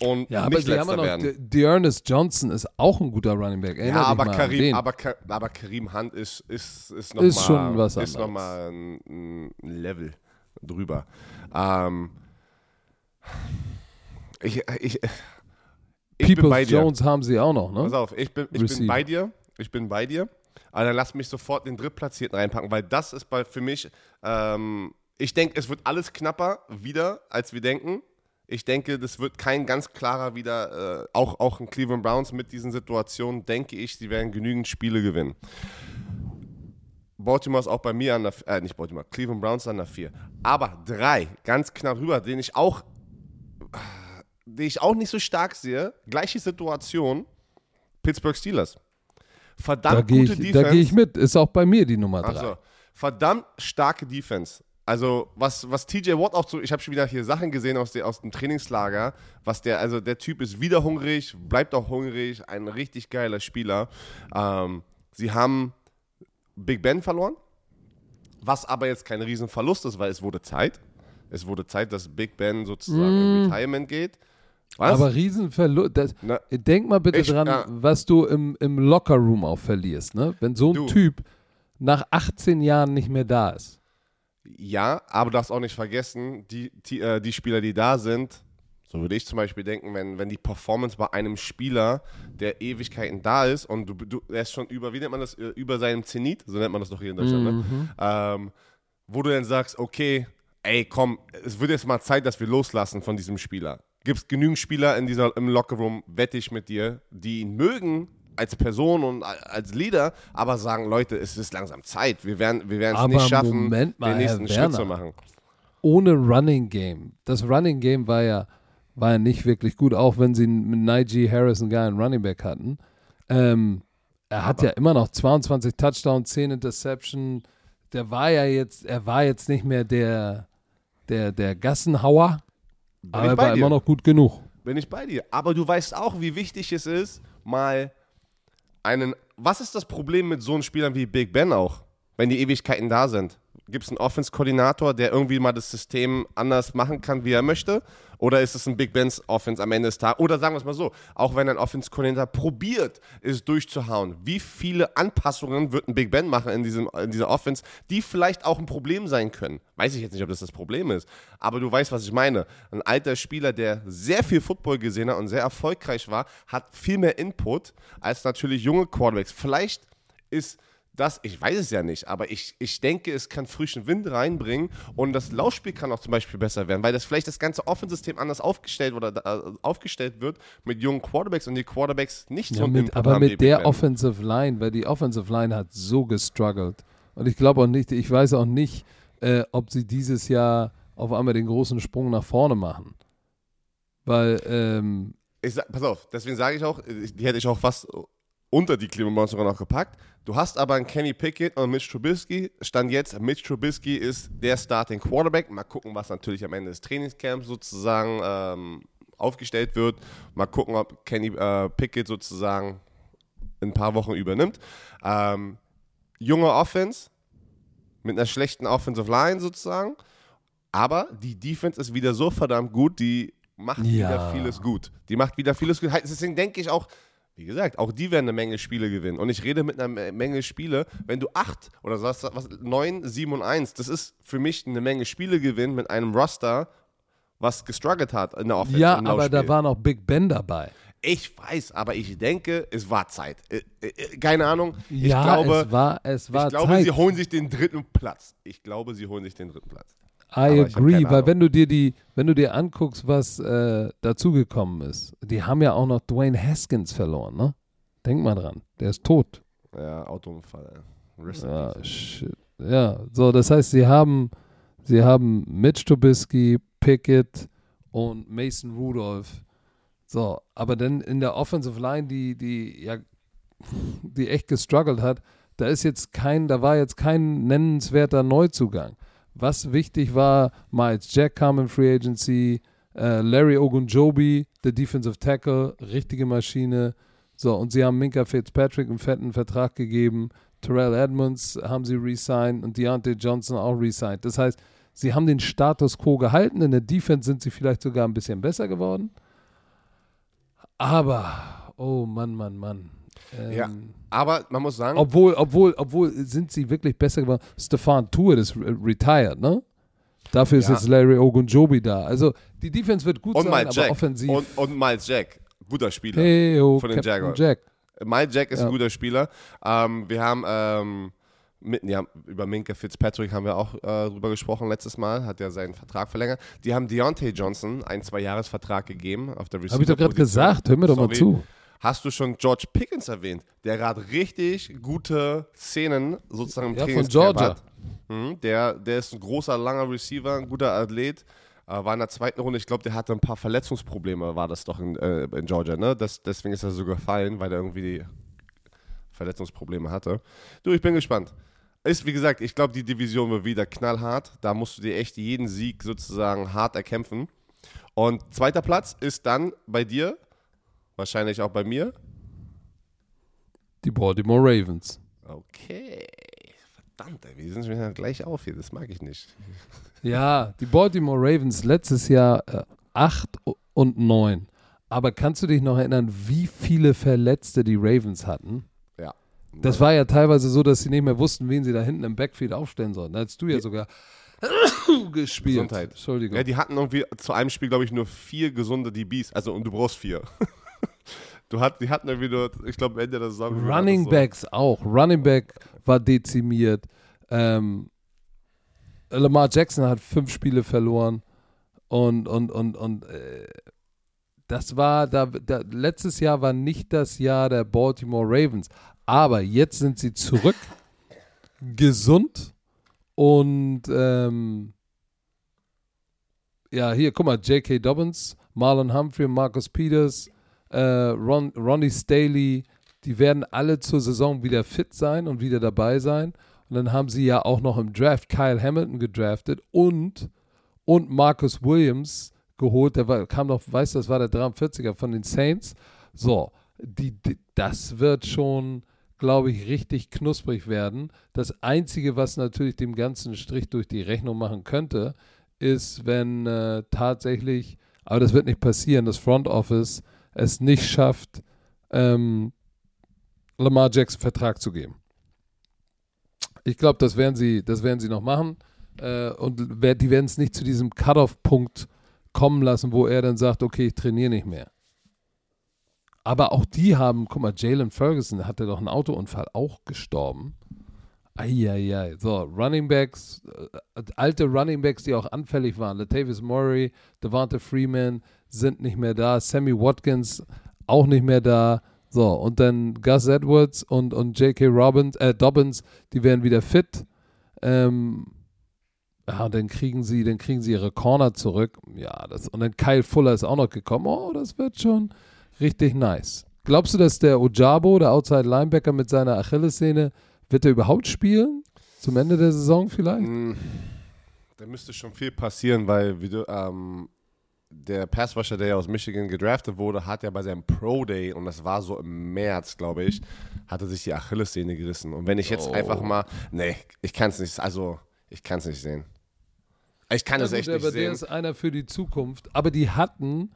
Und Ja, aber nicht haben letzter noch, werden. De- Dearness Johnson ist auch ein guter Running Back. Erinnert Ja, aber Karim, aber, aber Karim Hunt ist, ist, ist noch Ist mal, noch mal ein, ein Level drüber. Ähm, ich, ich, ich bin bei Peoples dir. Jones haben sie auch noch, Pass ne? auf, ich bin, ich bin bei dir. Ich bin bei dir. Aber dann lass mich sofort den Drittplatzierten reinpacken, weil das ist bei, für mich, ähm, ich denke, es wird alles knapper wieder, als wir denken. Ich denke, das wird kein ganz klarer wieder, äh, auch, auch in Cleveland Browns mit diesen Situationen, denke ich, sie werden genügend Spiele gewinnen. Baltimore ist auch bei mir an der, äh, nicht Baltimore, Cleveland Browns an der 4. Aber drei, ganz knapp rüber, den ich auch, den ich auch nicht so stark sehe, gleiche Situation, Pittsburgh Steelers. Verdammt Da gehe gute ich, Defense. da geh ich mit. Ist auch bei mir die Nummer 3. Also, verdammt starke Defense. Also, was, was TJ Watt auch so, ich habe schon wieder hier Sachen gesehen aus, der, aus dem Trainingslager, was der, also der Typ ist wieder hungrig, bleibt auch hungrig, ein richtig geiler Spieler. Ähm, sie haben Big Ben verloren, was aber jetzt kein Riesenverlust ist, weil es wurde Zeit. Es wurde Zeit, dass Big Ben sozusagen in Retirement geht. Was? Aber Riesenverlust. das- Na, Denk mal bitte Ich- dran, ja. was du im, im Lockerroom auch verlierst, ne? Wenn so ein Du. Typ nach 18 Jahren nicht mehr da ist. Ja, aber du darfst auch nicht vergessen, die, die, äh, die Spieler, die da sind, so würde ich zum Beispiel denken, wenn, wenn die Performance bei einem Spieler, der Ewigkeiten da ist und du, du er ist schon über, wie nennt man das, äh, über seinem Zenit, so nennt man das doch hier in Deutschland, ne? ähm, wo du dann sagst, okay, ey, komm, es wird jetzt mal Zeit, dass wir loslassen von diesem Spieler. Gibt es genügend Spieler in dieser, im Lockerroom, wette ich mit dir, die ihn mögen als Person und als Leader, aber sagen, Leute, es ist langsam Zeit. Wir werden wir es nicht schaffen, Moment mal, den nächsten Schritt zu machen. Ohne Running Game. Das Running Game war ja, war ja nicht wirklich gut, auch wenn sie mit Najee Harris einen geilen Running Back hatten. Ähm, er hat Aber- ja immer noch 22 Touchdowns, 10 Interception. Der war ja jetzt, er war jetzt nicht mehr der, der, der Gassenhauer, Bin aber er war dir. immer noch gut genug. Bin ich bei dir. Aber du weißt auch, wie wichtig es ist, mal einen. Was ist das Problem mit so einem Spielern wie Big Ben auch, wenn die Ewigkeiten da sind? Gibt es einen Offense-Koordinator, der irgendwie mal das System anders machen kann, wie er möchte? Oder ist es ein Big Ben's Offense am Ende des Tages? Oder sagen wir es mal so, auch wenn ein Offense-Koordinator probiert, es durchzuhauen, wie viele Anpassungen wird ein Big Ben machen in, diesem, in dieser Offense, die vielleicht auch ein Problem sein können? Weiß ich jetzt nicht, ob das das Problem ist. Aber du weißt, was ich meine. Ein alter Spieler, der sehr viel Football gesehen hat und sehr erfolgreich war, hat viel mehr Input als natürlich junge Quarterbacks. Vielleicht ist das, ich weiß es ja nicht, aber ich, ich denke, es kann frischen Wind reinbringen und das Laufspiel kann auch zum Beispiel besser werden, weil das vielleicht das ganze Offensystem anders aufgestellt oder äh, aufgestellt wird mit jungen Quarterbacks und die Quarterbacks nicht so Ja, einen mit, aber mit der Ben. Offensive Line, weil die Offensive Line hat so gestruggelt. Und ich glaube auch nicht, ich weiß auch nicht, äh, ob sie dieses Jahr auf einmal den großen Sprung nach vorne machen. Weil, ähm, Ich sag, pass auf, deswegen sage ich auch, die hätte ich auch fast unter die Cleveland sogar noch gepackt. Du hast aber einen Kenny Pickett und Mitch Trubisky. Stand jetzt, Mitch Trubisky ist der Starting Quarterback. Mal gucken, was natürlich am Ende des Trainingscamps sozusagen ähm, aufgestellt wird. Mal gucken, ob Kenny äh, Pickett sozusagen in ein paar Wochen übernimmt. Ähm, junge Offense mit einer schlechten Offensive Line sozusagen. Aber die Defense ist wieder so verdammt gut, die macht Ja. wieder vieles gut. Die macht wieder vieles gut. Deswegen denke ich auch, wie gesagt, auch die werden eine Menge Spiele gewinnen. Und ich rede mit einer Me- Menge Spiele, wenn du acht oder was, was, neun, sieben und eins, das ist für mich eine Menge Spiele gewinnen mit einem Roster, was gestruggelt hat in der Offense. ja, aber da Laufspiel. war noch Big Ben dabei. Ich weiß, aber ich denke, es war Zeit. Äh, äh, keine Ahnung. Ich ja, glaube, es war, es war ich glaube Zeit. sie holen sich den dritten Platz. Ich glaube, sie holen sich den dritten Platz. I Aber agree, weil Ahnung. wenn du dir die, wenn du dir anguckst, was äh, dazugekommen ist, die haben ja auch noch Dwayne Haskins verloren, ne? Denk mal dran, der ist tot. Ja, Autounfall. Ja, shit. Ja, so, das heißt, sie haben, sie haben Mitch Trubisky, Pickett und Mason Rudolph. So, aber dann in der Offensive Line, die, die, ja, <laughs> die echt gestruggelt hat, da ist jetzt kein, da war jetzt kein nennenswerter Neuzugang. Was wichtig war, Miles Jack kam in Free Agency, äh, Larry Ogunjobi, der Defensive Tackle, richtige Maschine. So, und sie haben Minka Fitzpatrick einen fetten Vertrag gegeben. Terrell Edmonds haben sie resigned und Deontay Johnson auch resigned. Das heißt, sie haben den Status quo gehalten. In der Defense sind sie vielleicht sogar ein bisschen besser geworden. Aber, oh Mann, Mann, Mann. Ähm, Ja. Aber man muss sagen, obwohl, obwohl, obwohl sind sie wirklich besser geworden. Stefan Tuitt ist re retired, ne? Dafür ist Ja. jetzt Larry Ogunjobi da. Also die Defense wird gut und sein, Miles aber Jack. offensiv. Und, und Miles Jack. Guter Spieler. hey, oh, von den Captain Jaguars. Jack. Miles Jack ist Ja. ein guter Spieler. Ähm, wir haben ähm, mit, ja, über Minka Fitzpatrick haben wir auch äh, drüber gesprochen letztes Mal, hat ja seinen Vertrag verlängert. Die haben Deontay Johnson einen Zwei-Jahres-Vertrag gegeben auf der Habe ich doch gerade gesagt. Hör mir doch mal Sorry. zu. Hast du schon George Pickens erwähnt, der gerade richtig gute Szenen sozusagen im Ja, von Trainingscamp Georgia. hat. Mhm, der, der ist ein großer, langer Receiver, ein guter Athlet. Äh, war in der zweiten Runde, ich glaube, der hatte ein paar Verletzungsprobleme, war das doch in, äh, in Georgia, ne? Das, deswegen ist er so gefallen, weil er irgendwie die Verletzungsprobleme hatte. Du, ich bin gespannt. Ist, wie gesagt, ich glaube, die Division wird wieder knallhart. Da musst du dir echt jeden Sieg sozusagen hart erkämpfen. Und zweiter Platz ist dann bei dir, wahrscheinlich auch bei mir. Die Baltimore Ravens. Okay. Verdammt, ey, wir sind schon gleich auf hier. Das mag ich nicht. <laughs> Ja, die Baltimore Ravens letztes Jahr äh, 8 und 9. Aber kannst du dich noch erinnern, wie viele Verletzte die Ravens hatten? Ja. Das war ja teilweise so, dass sie nicht mehr wussten, wen sie da hinten im Backfield aufstellen sollten. Da hast du ja sogar <coughs> gespielt. Gesundheit. Entschuldigung. Ja, die hatten irgendwie zu einem Spiel, glaube ich, nur vier gesunde DBs. Also, und du brauchst vier. <laughs> du hat, die hatten irgendwie nur, ich glaube, Ende der Saison. Running so. Backs auch. Running Back war dezimiert. Ähm, Lamar Jackson hat fünf Spiele verloren. Und, und, und, und äh, das war, da, da, letztes Jahr war nicht das Jahr der Baltimore Ravens. Aber jetzt sind sie zurück, <laughs> gesund und ähm, ja, hier, guck mal, J.K. Dobbins, Marlon Humphrey, Marcus Peters, äh, Ron, Ronnie Staley, die werden alle zur Saison wieder fit sein und wieder dabei sein. Und dann haben sie ja auch noch im Draft Kyle Hamilton gedraftet und, und Marcus Williams geholt. Der war, kam noch, weißt du, das war der 43er von den Saints. So, die, die, das wird schon, glaube ich, richtig knusprig werden. Das Einzige, was natürlich dem ganzen Strich durch die Rechnung machen könnte, ist, wenn äh, tatsächlich, aber das wird nicht passieren, das Front Office es nicht schafft, ähm, Lamar Jackson Vertrag zu geben. Ich glaube, das werden sie, das werden sie noch machen. Äh, und die werden es nicht zu diesem Cut-off-Punkt kommen lassen, wo er dann sagt, okay, ich trainiere nicht mehr. Aber auch die haben, guck mal, Jalen Ferguson hatte doch einen Autounfall, auch gestorben. Eieiei. So, Running Backs, äh, alte Running Backs, die auch anfällig waren. Latavius Murray, Devonta Freeman sind nicht mehr da. Sammy Watkins auch nicht mehr da. So, und dann Gus Edwards und, und J.K. Robbins, äh, Dobbins, die werden wieder fit. Ähm, ja, dann kriegen sie, dann kriegen sie ihre Corner zurück. Ja, das, und dann Kyle Fuller ist auch noch gekommen. Oh, das wird schon richtig nice. Glaubst du, dass der Ojabo, der Outside Linebacker mit seiner Achillessehne, wird er überhaupt spielen? Zum Ende der Saison vielleicht? Mm, da müsste schon viel passieren, weil wie du, ähm, der Passwasher, der ja aus Michigan gedraftet wurde, hat ja bei seinem Pro Day, und das war so im März, glaube ich, hatte sich die Achillessehne gerissen. Und wenn ich jetzt oh. einfach mal, nee, ich kann es nicht, also ich kann es nicht sehen. Ich kann es echt nicht aber sehen. Der ist einer für die Zukunft. Aber die hatten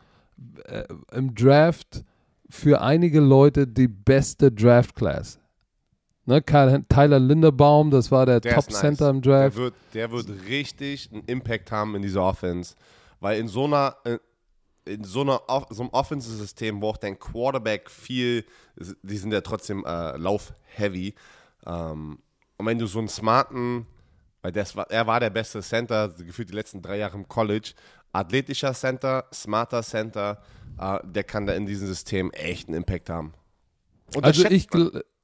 äh, im Draft für einige Leute die beste Draft Class. Ne, Tyler Linderbaum, das war der, der Top Center nice. im Draft. Der wird, der wird richtig einen Impact haben in dieser Offense. Weil in so einer, äh, in so, einer, so einem Offensive-System, wo auch dein Quarterback viel, die sind ja trotzdem äh, lauf-heavy. Ähm, und wenn du so einen smarten, weil das war, er war der beste Center, gefühlt die letzten drei Jahre im College, athletischer Center, smarter Center, äh, der kann da in diesem System echt einen Impact haben. Also ich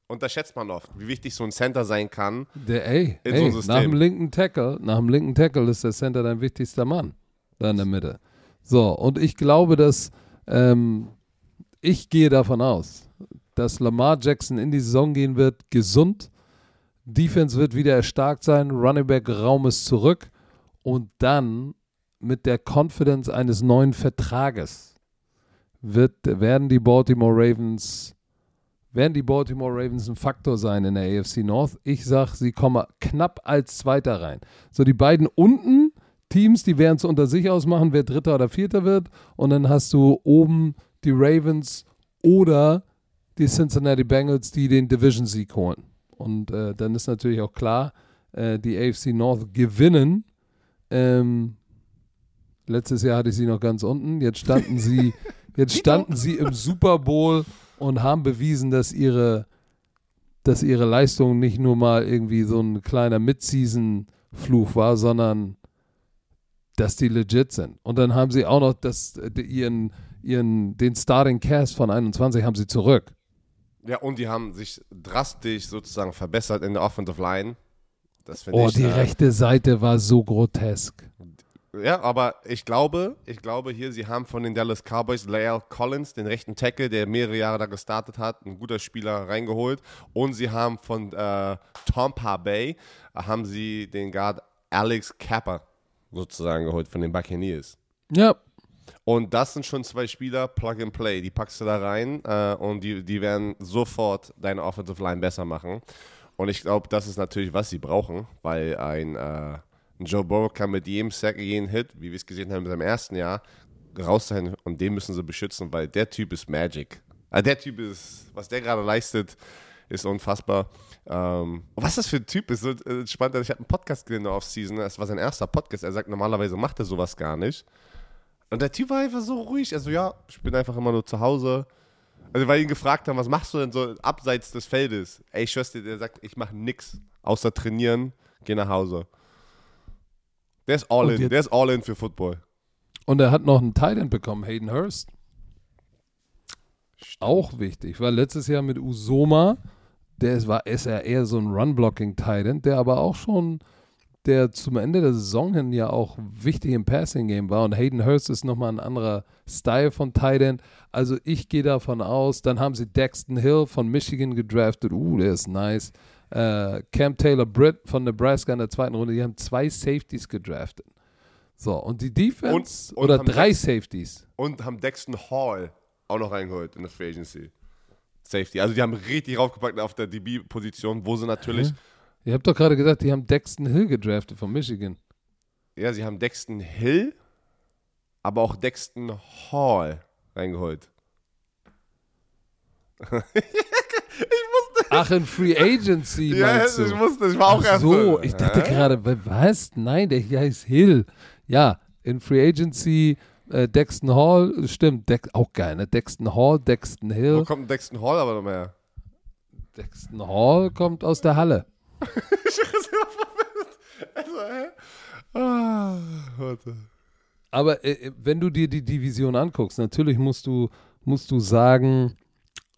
unterschätzt man oft, wie wichtig so ein Center sein kann. Der, ey, in ey, so einem System. nach dem linken Tackle, nach dem linken Tackle ist der Center dein wichtigster Mann da in der Mitte. So, und ich glaube, dass ähm, ich gehe davon aus, dass Lamar Jackson in die Saison gehen wird, gesund. Defense wird wieder erstarkt sein, Running Back Raum ist zurück und dann mit der Confidence eines neuen Vertrages wird, werden die Baltimore Ravens werden die Baltimore Ravens ein Faktor sein in der AFC North. Ich sage, sie kommen knapp als Zweiter rein. So die beiden unten Teams, die werden es unter sich ausmachen, wer Dritter oder Vierter wird. Und dann hast du oben die Ravens oder die Cincinnati Bengals, die den Division-Sieg holen. Und äh, dann ist natürlich auch klar, äh, die AFC North gewinnen. Ähm, letztes Jahr hatte ich sie noch ganz unten. Jetzt standen sie, <laughs> jetzt standen sie im Super Bowl und haben bewiesen, dass ihre, dass ihre Leistung nicht nur mal irgendwie so ein kleiner Mid-Season-Fluch war, sondern dass die legit sind. Und dann haben sie auch noch das, ihren, ihren, den Starting Cast von 21 haben sie zurück. Ja, und die haben sich drastisch sozusagen verbessert in der Offensive Line. Das oh, ich, die äh, rechte Seite war so grotesk. Ja, aber ich glaube, ich glaube hier, sie haben von den Dallas Cowboys Lael Collins, den rechten Tackle, der mehrere Jahre da gestartet hat, ein guter Spieler reingeholt. Und sie haben von äh, Tampa Bay, haben sie den Guard Alex Capper sozusagen geholt von den Buccaneers. Ja. Und das sind schon zwei Spieler, Plug and Play. Die packst du da rein äh, und die, die werden sofort deine Offensive Line besser machen. Und ich glaube, das ist natürlich, was sie brauchen, weil ein, äh, Joe Burrow kann mit jedem Sack, jedem Hit, wie wir es gesehen haben in seinem ersten Jahr, raus sein und den müssen sie beschützen, weil der Typ ist Magic. Also der Typ ist, was der gerade leistet, ist unfassbar. Ähm, was das für ein Typ ist, so äh, spannend. Ich habe einen Podcast gesehen in der Offseason, das war sein erster Podcast. Er sagt, normalerweise macht er sowas gar nicht. Und der Typ war einfach so ruhig. Also, ja, ich bin einfach immer nur zu Hause. Also, weil ihn gefragt haben, was machst du denn so abseits des Feldes? Ey, ich schwör's dir, der sagt, ich mache nichts außer trainieren, geh nach Hause. Der ist all in, der ist all in für Football. Und er hat noch einen Titan bekommen, Hayden Hurst. Stimmt. Auch wichtig, weil letztes Jahr mit Usoma der war, ist ja eher so ein Run-Blocking-Titan, der aber auch schon, der zum Ende der Saison hin ja auch wichtig im Passing-Game war. Und Hayden Hurst ist nochmal ein anderer Style von Tight End. Also ich gehe davon aus, dann haben sie Daxton Hill von Michigan gedraftet. Uh, der ist nice. Äh, Cam Taylor Britt von Nebraska in der zweiten Runde. Die haben zwei Safeties gedraftet. So, und die Defense, Und- und oder drei Dex- Safeties. Und haben Dexton Hall auch noch reingeholt in der Free Agency. Safety. Also die haben richtig raufgepackt auf der DB-Position, wo sie natürlich, Ihr habt doch gerade gesagt, die haben Daxton Hill gedraftet von Michigan. ja, sie haben Dexton Hill, aber auch Dexton Hall reingeholt. <laughs> Ach, in Free Agency <laughs> Ja, meinst du? ich wusste, ich war auch Ach erst so, ich dachte Hä? gerade, wa- was? Nein, der hier heißt Hill. Ja, in Free Agency äh, Dexton Hall, stimmt, Dex, auch geil, ne? Dexton Hall, Dexton Wo Hill. kommt denn Dexton Hall aber noch mehr? Dexton Hall kommt aus der Halle. <laughs> Also, hä? Ah, warte. Aber äh, wenn du dir die Division anguckst, natürlich musst du, musst du sagen,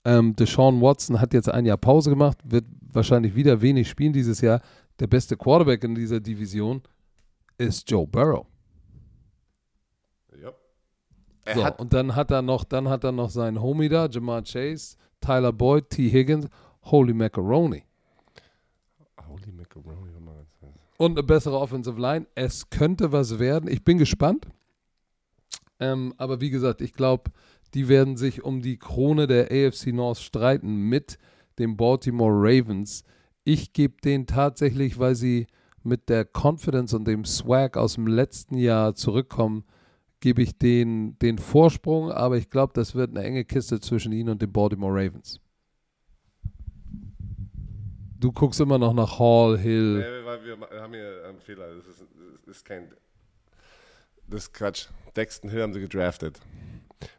ähm, Deshaun Watson hat jetzt ein Jahr Pause gemacht, wird wahrscheinlich wieder wenig spielen dieses Jahr. Der beste Quarterback in dieser Division ist Joe Burrow. Ja. Er So, und dann hat er noch, dann hat er noch seinen Homie da, Jamar Chase, Tyler Boyd, T. Higgins, Holy Macaroni. Holy Macaroni. Und eine bessere Offensive Line. Es könnte was werden. Ich bin gespannt. Ähm, aber wie gesagt, ich glaube, die werden sich um die Krone der AFC North streiten mit den Baltimore Ravens. Ich gebe denen tatsächlich, weil sie mit der Confidence und dem Swag aus dem letzten Jahr zurückkommen, gebe ich denen den Vorsprung. Aber ich glaube, das wird eine enge Kiste zwischen ihnen und den Baltimore Ravens. Du guckst immer noch nach Hall, Hill. Nee, weil wir haben hier einen Fehler. Das ist, das ist kein. Das ist Quatsch. Dexton Hill haben sie gedraftet.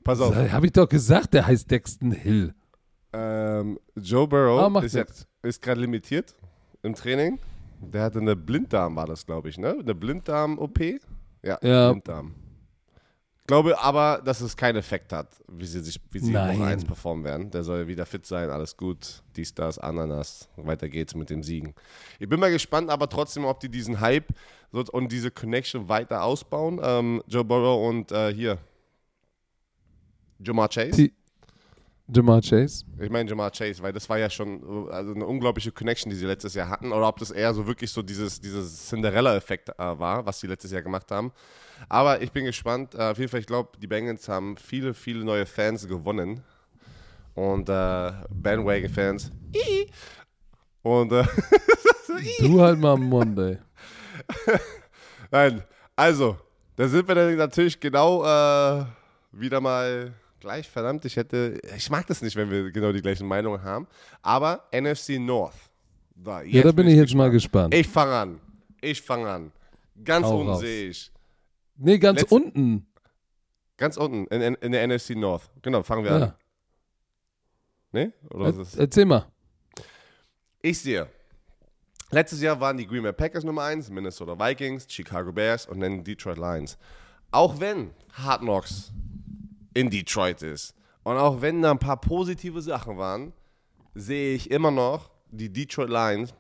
Pass auf. Habe ich doch gesagt, der heißt Dexton Hill. Ähm, Joe Burrow Ah, ist, ist gerade limitiert im Training. Der hatte eine Blinddarm, war das, glaube ich, ne? Eine Blinddarm-OP? Ja, Ja. Blinddarm. Glaube aber, dass es keinen Effekt hat, wie sie sich, wie sie in Woche Nein. 1 performen werden. Der soll wieder fit sein, alles gut. Dies, das, Ananas. Weiter geht's mit dem Siegen. Ich bin mal gespannt, aber trotzdem, ob die diesen Hype und diese Connection weiter ausbauen. Ähm, Joe Burrow und äh, hier. Jamar Chase. T Jamar Chase. Ich meine Jamar Chase, weil das war ja schon also eine unglaubliche Connection, die sie letztes Jahr hatten. Oder ob das eher so wirklich so dieses, dieses Cinderella-Effekt äh, war, was sie letztes Jahr gemacht haben. Aber ich bin gespannt. Äh, auf jeden Fall, ich glaube, die Bengals haben viele, viele neue Fans gewonnen. Und äh, Bandwagon-Fans. Und äh, <laughs> Du halt mal am Monday. <laughs> Nein, also, da sind wir dann natürlich genau äh, wieder mal gleich. Verdammt, ich hätte, ich mag das nicht, wenn wir genau die gleichen Meinungen haben. Aber NFC North. Da, Ja, da bin ich jetzt mal gespannt. Ich fange an. Ich fange an. Ganz Hau unten sehe ich. Nee, ganz Letz- unten. Ganz unten in, in, in der NFC North. Genau, fangen wir an. Ja. Ne? Oder was Er, ist erzähl mal. Ich sehe. Letztes Jahr waren die Green Bay Packers Nummer 1, Minnesota Vikings, Chicago Bears und dann Detroit Lions. Auch wenn Hard Knocks in Detroit ist und auch wenn da ein paar positive Sachen waren, sehe ich immer noch die Detroit Lions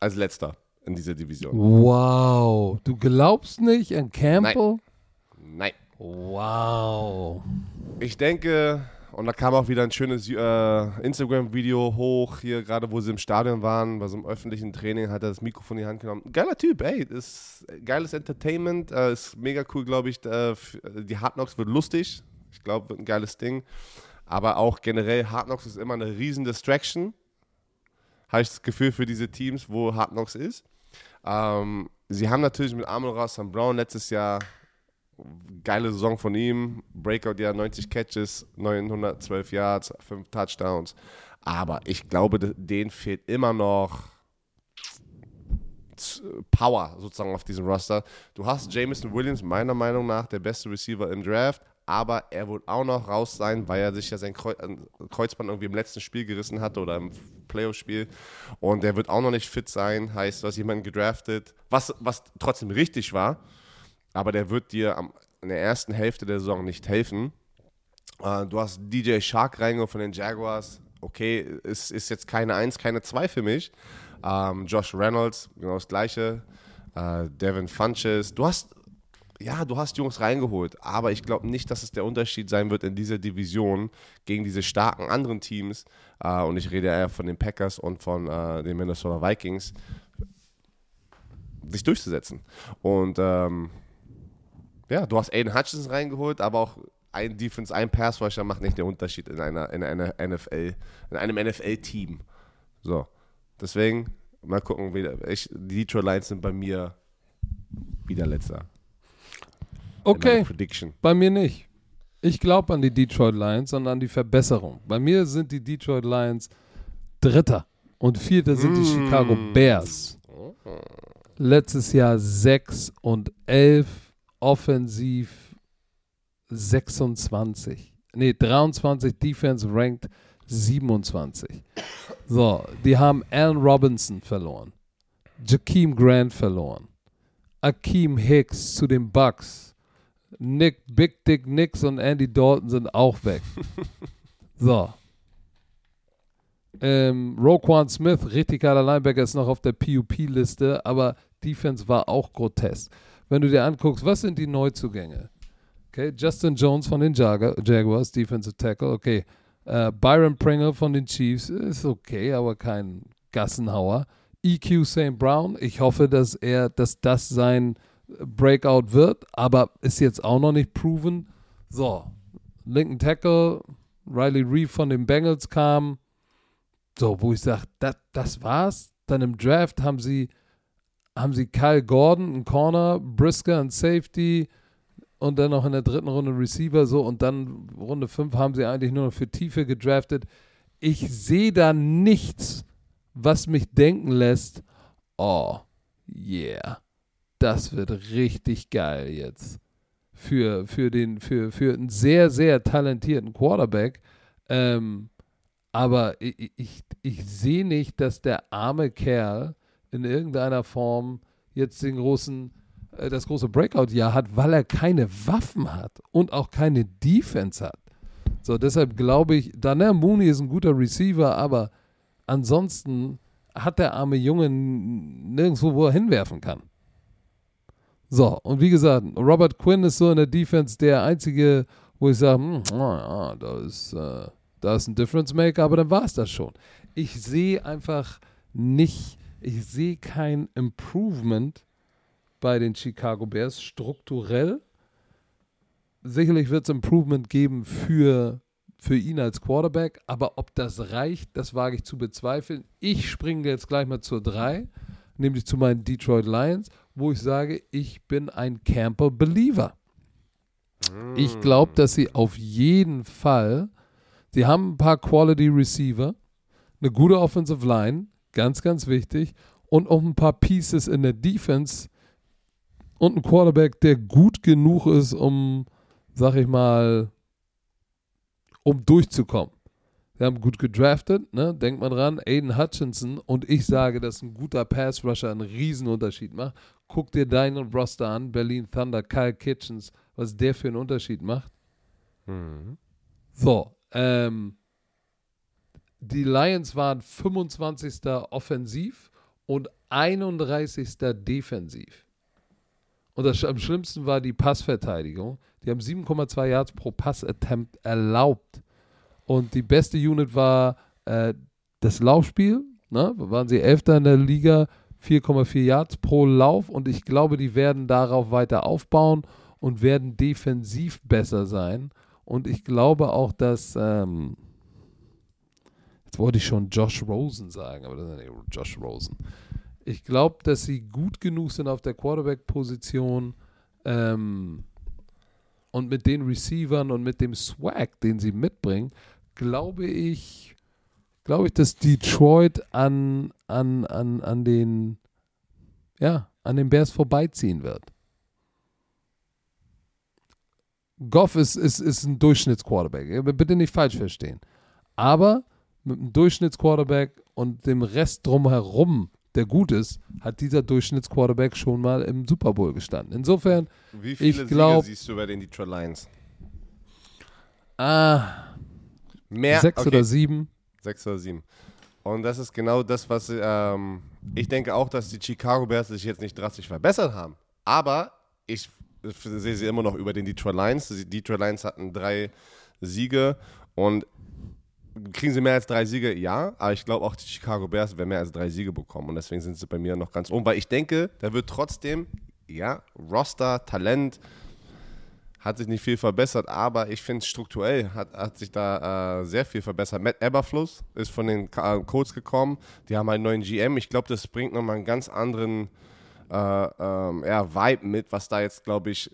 als letzter in dieser Division. Wow. Du glaubst nicht an Campbell? Nein. Wow. Ich denke, und da kam auch wieder ein schönes äh, Instagram-Video hoch, hier gerade wo sie im Stadion waren, bei so einem öffentlichen Training, hat er das Mikrofon in die Hand genommen. Geiler Typ, ey, ist geiles Entertainment, äh, ist mega cool, glaube ich. Äh, die Hard Knocks wird lustig, ich glaube, wird ein geiles Ding. Aber auch generell, Hard Knocks ist immer eine riesen Distraction. Habe ich das Gefühl für diese Teams, wo Hard Knocks ist. Ähm, sie haben natürlich mit Amon Ross St. Brown letztes Jahr geile Saison von ihm. Breakout-Jahr, 90 Catches, 912 Yards, 5 Touchdowns. Aber ich glaube, de- denen fehlt immer noch Power sozusagen auf diesem Roster. Du hast Jameson Williams, meiner Meinung nach, der beste Receiver im Draft. Aber er wird auch noch raus sein, weil er sich ja sein äh, Kreuzband irgendwie im letzten Spiel gerissen hatte oder im Playoff-Spiel. Und er wird auch noch nicht fit sein. Heißt, du hast jemanden gedraftet, was, was trotzdem richtig war aber der wird dir am, in der ersten Hälfte der Saison nicht helfen. Äh, du hast DJ Shark reingeholt von den Jaguars. Okay, es ist jetzt keine 1, keine 2 für mich. Ähm, Josh Reynolds, genau das gleiche. äh, Devin Funches. Du hast, ja, du hast Jungs reingeholt, aber ich glaube nicht, dass es der Unterschied sein wird in dieser Division gegen diese starken anderen Teams. Äh, und ich rede eher von den Packers und von äh, den Minnesota Vikings, sich durchzusetzen. Und ähm, ja, du hast Aiden Hutchinson reingeholt, aber auch ein Defense, ein Pass-Rusher macht nicht den Unterschied in einer, in einer NFL, in einem NFL-Team. So. Deswegen, mal gucken, wie, ich, die Detroit Lions sind bei mir wieder letzter. Okay. Bei mir nicht. Ich glaube an die Detroit Lions und an die Verbesserung. Bei mir sind die Detroit Lions Dritter und Vierter sind die mm. Chicago Bears. Letztes Jahr 6 und 11, offensiv 26. Nee, 23, Defense ranked 27. So, die haben Allen Robinson verloren. Jakeem Grant verloren. Akeem Hicks zu den Bucks. Nick, Big Dick Nix und Andy Dalton sind auch weg. <laughs> so. Ähm, Roquan Smith, richtig geiler Linebacker, ist noch auf der PUP-Liste, aber Defense war auch grotesk. Wenn du dir anguckst, was sind die Neuzugänge? Okay, Justin Jones von den Jag Jaguars, Defensive Tackle, okay. Uh, Byron Pringle von den Chiefs ist okay, aber kein Gassenhauer. EQ St. Brown, ich hoffe, dass er, dass das sein Breakout wird, aber ist jetzt auch noch nicht proven. So, Lincoln Tackle, Riley Reeve von den Bengals kam. So, wo ich sage, das, das war's. Dann im Draft haben sie, haben sie Kyle Gordon, ein Corner, Brisker, ein Safety und dann noch in der dritten Runde Receiver. So, und dann Runde 5 haben sie eigentlich nur noch für Tiefe gedraftet. Ich sehe da nichts, was mich denken lässt, oh, yeah das wird richtig geil jetzt. Für, für, den, für, für einen sehr, sehr talentierten Quarterback. Ähm, aber ich, ich, ich sehe nicht, dass der arme Kerl in irgendeiner Form jetzt den großen, äh, das große Breakout-Jahr hat, weil er keine Waffen hat und auch keine Defense hat. So, deshalb glaube ich, Daniel Mooney ist ein guter Receiver, aber ansonsten hat der arme Junge nirgendwo, wo er hinwerfen kann. So, und wie gesagt, Robert Quinn ist so in der Defense der einzige, wo ich sage, hm, oh da, ist, äh, ist ein Difference Maker, aber dann war es das schon. Ich sehe einfach nicht, ich sehe kein Improvement bei den Chicago Bears strukturell. Sicherlich wird es Improvement geben für, für ihn als Quarterback, aber ob das reicht, das wage ich zu bezweifeln. Ich springe jetzt gleich mal zur 3, nämlich zu meinen Detroit Lions wo ich sage, ich bin ein Camper-Believer. Ich glaube, dass sie auf jeden Fall, sie haben ein paar Quality Receiver, eine gute Offensive Line, ganz, ganz wichtig, und auch ein paar Pieces in der Defense und ein Quarterback, der gut genug ist, um, sag ich mal, um durchzukommen. Sie haben gut gedraftet, ne? denkt man dran, Aiden Hutchinson und ich sage, dass ein guter Pass-Rusher einen Riesenunterschied macht guck dir deinen Roster an, Berlin Thunder, Kyle Kitchens, was der für einen Unterschied macht. Mhm. So, ähm, die Lions waren 25. offensiv und 31. defensiv. Und das, am schlimmsten war die Passverteidigung. Die haben 7,2 Yards pro Pass-Attempt erlaubt. Und die beste Unit war äh, das Laufspiel. Ne? Waren sie Elfter in der Liga 4,4 Yards pro Lauf und ich glaube, die werden darauf weiter aufbauen und werden defensiv besser sein. Und ich glaube auch, dass, ähm, jetzt wollte ich schon Josh Rosen sagen, aber das ist nicht Josh Rosen. Ich glaube, dass sie gut genug sind auf der Quarterback-Position ähm, und mit den Receivern und mit dem Swag, den sie mitbringen, glaube ich, glaube ich, dass Detroit an, an, an, an den, ja, an den Bears vorbeiziehen wird. Goff ist, ist, ist ein Durchschnittsquarterback. Bitte nicht falsch verstehen. Aber mit einem Durchschnittsquarterback und dem Rest drumherum, der gut ist, hat dieser Durchschnittsquarterback schon mal im Super Bowl gestanden. Insofern, Wie viele ich glaub, siehst du bei den Detroit Lions? Ah, Mehr, sechs okay. oder sieben. Sechs oder sieben. Und das ist genau das, was ähm, ich denke auch, dass die Chicago Bears sich jetzt nicht drastisch verbessert haben. Aber ich sehe sie immer noch über den Detroit Lions. Die Detroit Lions hatten drei Siege und kriegen sie mehr als drei Siege? Ja, aber ich glaube auch die Chicago Bears werden mehr als drei Siege bekommen und deswegen sind sie bei mir noch ganz oben, weil ich denke, da wird trotzdem, ja, Roster, Talent, hat sich nicht viel verbessert, aber ich finde strukturell hat, hat sich da äh, sehr viel verbessert. Matt Eberfluss ist von den äh, Colts gekommen, die haben einen neuen GM. Ich glaube, das bringt nochmal einen ganz anderen äh, ähm, ja, Vibe mit, was da jetzt, glaube ich,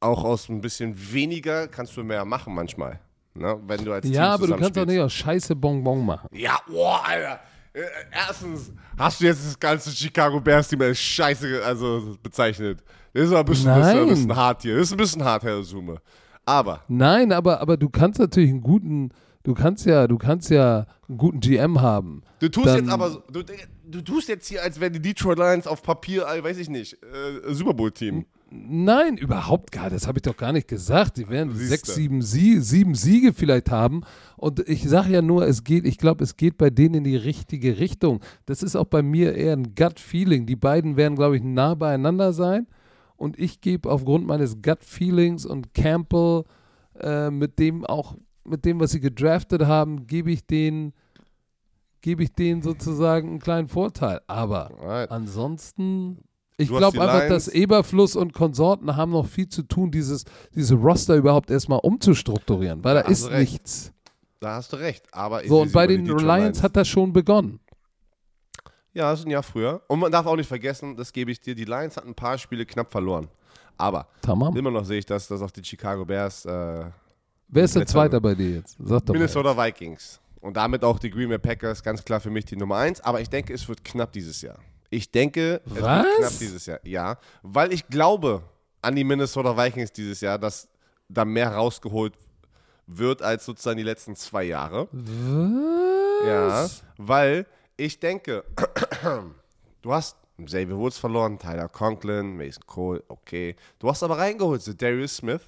auch aus ein bisschen weniger kannst du mehr machen manchmal. Ne? Wenn du als Ja, Team aber du kannst doch nicht aus Scheiße Bonbon machen. Ja, boah, Alter. Äh, Erstens hast du jetzt das ganze Chicago Bears Team als scheiße also, bezeichnet. Das ist ein bisschen, das ist ein bisschen hart hier. Das ist ein bisschen hart, Herr Sume. Aber, Nein, aber, aber du kannst natürlich einen guten, du kannst ja, du kannst ja einen guten GM haben. du tust Dann- jetzt aber, so- du, du tust jetzt hier, als wären die Detroit Lions auf Papier, äh, weiß ich nicht, äh, Super Bowl Team. Nein, überhaupt gar. Das habe ich doch gar nicht gesagt. Die werden Siehste. sechs, sieben, Sie sieben Siege vielleicht haben. Und ich sage ja nur, es geht, ich glaube, es geht bei denen in die richtige Richtung. Das ist auch bei mir eher ein Gut-Feeling. Die beiden werden, glaube ich, nah beieinander sein. Und ich gebe aufgrund meines Gut-Feelings und Campbell äh, mit dem auch, mit dem, was sie gedraftet haben, gebe ich denen, gebe ich denen sozusagen einen kleinen Vorteil. Aber Alright. Ansonsten, ich glaube einfach, dass Eberfluss und Konsorten haben noch viel zu tun, dieses, diese Roster überhaupt erstmal umzustrukturieren, weil da ist recht. nichts. Da hast du recht. Aber So, und bei den Lions hat das schon begonnen. Ja, das ist ein Jahr früher. Und man darf auch nicht vergessen, das gebe ich dir, die Lions hatten ein paar Spiele knapp verloren. Aber Tamam. immer noch sehe ich das, dass auch die Chicago Bears äh, Wer ist der Zweiter bei dir jetzt? Sag doch mal. Minnesota Vikings. Und damit auch die Green Bay Packers, ganz klar für mich die Nummer eins. Aber ich denke, es wird knapp dieses Jahr. Ich denke, es Was? wird knapp dieses Jahr. Ja, weil ich glaube an die Minnesota Vikings dieses Jahr, dass da mehr rausgeholt wird als sozusagen die letzten zwei Jahre. Ja, Was? weil ich denke, <clears throat> du hast Xavier Woods verloren, Tyler Conklin, Mason Cole, okay. Du hast aber reingeholt, so Darius Smith,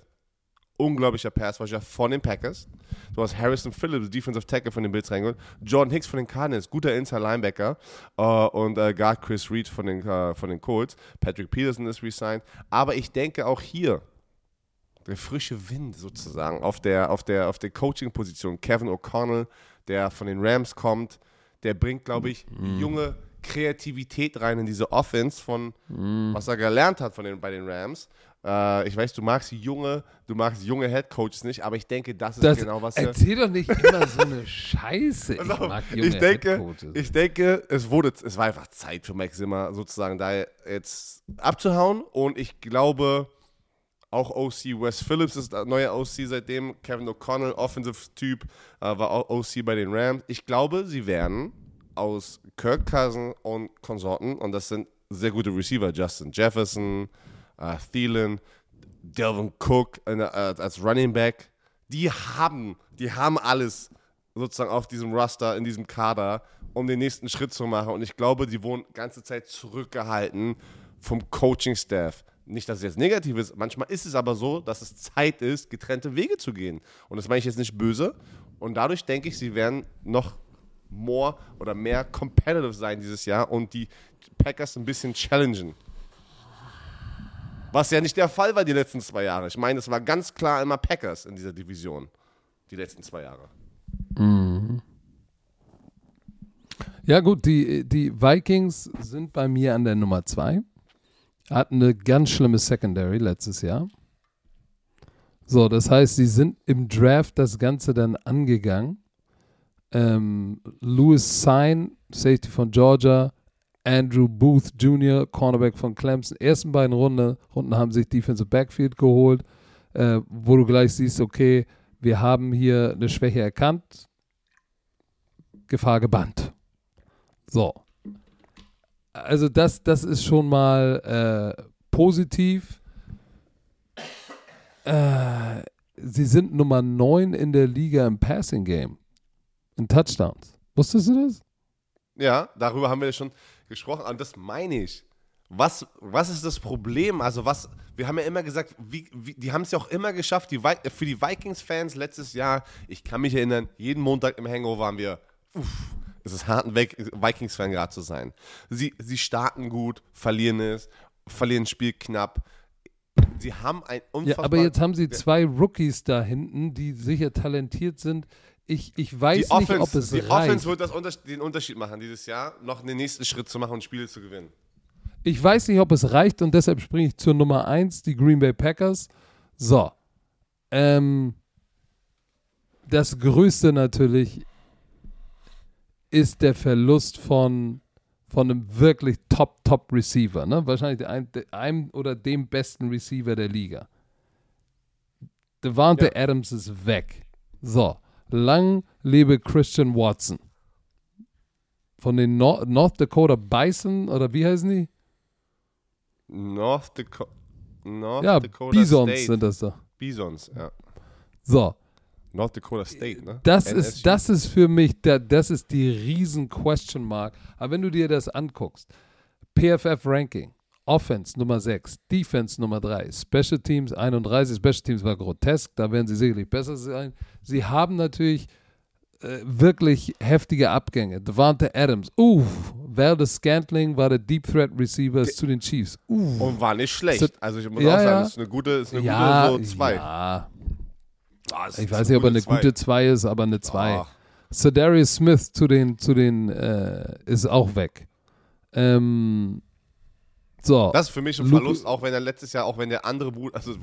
unglaublicher Passwatcher von den Packers. Du hast Harrison Phillips, Defensive Tackle von den Bills reingeholt. Jordan Hicks von den Cardinals, guter Inside Linebacker. Äh, und äh, Guard Chris Reed von den, äh, von den Colts. Patrick Peterson ist resigned. Aber ich denke auch hier, der frische Wind sozusagen auf der, auf der, auf der Coaching-Position. Kevin O'Connell, der von den Rams kommt, der bringt, glaube ich, junge Kreativität rein in diese Offense von, was er gelernt hat von den, bei den Rams. Äh, ich weiß, du magst junge, du magst junge Head Coaches nicht, aber ich denke, das ist Das, genau was er. erzähl doch nicht immer so eine Scheiße. <laughs> Ich auf, mag junge ich denke, Headcoaches. ich denke, es wurde, es war einfach Zeit für Max Zimmer sozusagen da jetzt abzuhauen und ich glaube, auch OC Wes Phillips ist der neue OC seitdem. Kevin O'Connell, Offensive-Typ, äh, war auch OC bei den Rams. Ich glaube, sie werden aus Kirk Cousin und Konsorten, und das sind sehr gute Receiver, Justin Jefferson, äh, Thielen, Delvin Cook äh, als Running Back, die haben, die haben alles sozusagen auf diesem Raster, in diesem Kader, um den nächsten Schritt zu machen. Und ich glaube, die wurden ganze Zeit zurückgehalten vom Coaching-Staff. Nicht, dass es jetzt negativ ist, manchmal ist es aber so, dass es Zeit ist, getrennte Wege zu gehen. Und das meine ich jetzt nicht böse. Und dadurch denke ich, sie werden noch more oder mehr competitive sein dieses Jahr und die Packers ein bisschen challengen. Was ja nicht der Fall war die letzten zwei Jahre. Ich meine, es war ganz klar immer Packers in dieser Division. Die letzten zwei Jahre. Ja, gut, die, die Vikings sind bei mir an der Nummer zwei. Hatten eine ganz schlimme Secondary letztes Jahr. So, das heißt, sie sind im Draft das Ganze dann angegangen. Ähm, Louis Sign, Safety von Georgia, Andrew Booth Jr., Cornerback von Clemson. Ersten beiden Runde, Runden haben sich Defensive Backfield geholt, äh, wo du gleich siehst, okay, wir haben hier eine Schwäche erkannt, Gefahr gebannt. So. Also das, das ist schon mal äh, positiv. Äh, sie sind Nummer 9 in der Liga im Passing Game. In Touchdowns. Wusstest du das? Ja, darüber haben wir ja schon gesprochen. Und das meine ich. Was, was ist das Problem? Also, was, wir haben ja immer gesagt, wie, wie, die haben es ja auch immer geschafft, die, für die Vikings-Fans letztes Jahr, ich kann mich erinnern, jeden Montag im Hangover waren wir, uff, Es ist hart, ein Vikings-Fan gerade zu sein. Sie, sie starten gut, verlieren es, verlieren Spiel knapp. Sie haben ein. Ja, aber jetzt haben sie zwei Rookies da hinten, die sicher talentiert sind. Ich, ich weiß die nicht, ob es die reicht. Offense wird das Unter den Unterschied machen dieses Jahr, noch den nächsten Schritt zu machen und Spiele zu gewinnen. Ich weiß nicht, ob es reicht und deshalb springe ich zur Nummer 1, die Green Bay Packers. So. Ähm, das Größte natürlich ist der Verlust von, von einem wirklich Top-Top-Receiver. Ne? Wahrscheinlich einem, einem oder dem besten Receiver der Liga. Devante ja. Adams ist weg. So. Lang lebe Christian Watson. Von den Nor North Dakota Bison oder wie heißen die? North, Daco North ja, Dakota Bisons State. sind das da. Bisons, ja. So. North Dakota State, ne? Das ist, das ist für mich, der, das ist die riesen Question Mark. Aber wenn du dir das anguckst, PFF Ranking, Offense Nummer 6, Defense Nummer 3, Special Teams 31, Special Teams war grotesk, da werden sie sicherlich besser sein. Sie haben natürlich äh, wirklich heftige Abgänge. Devante Adams, uff, Valdez Scantling war der Deep Threat Receiver zu den Chiefs. Uff. Und war nicht schlecht. Also ich muss ja, auch sagen, ja. ist eine gute, ist eine ja, gute so 2. Ja. Ah, ich weiß nicht, ob er eine zwei. gute 2 ist, aber eine 2. Ah. Darius Smith zu den, zu den äh, ist auch weg. Ähm, so. Das ist für mich ein Luke, Verlust, auch wenn er letztes Jahr, auch wenn der andere Bruder, also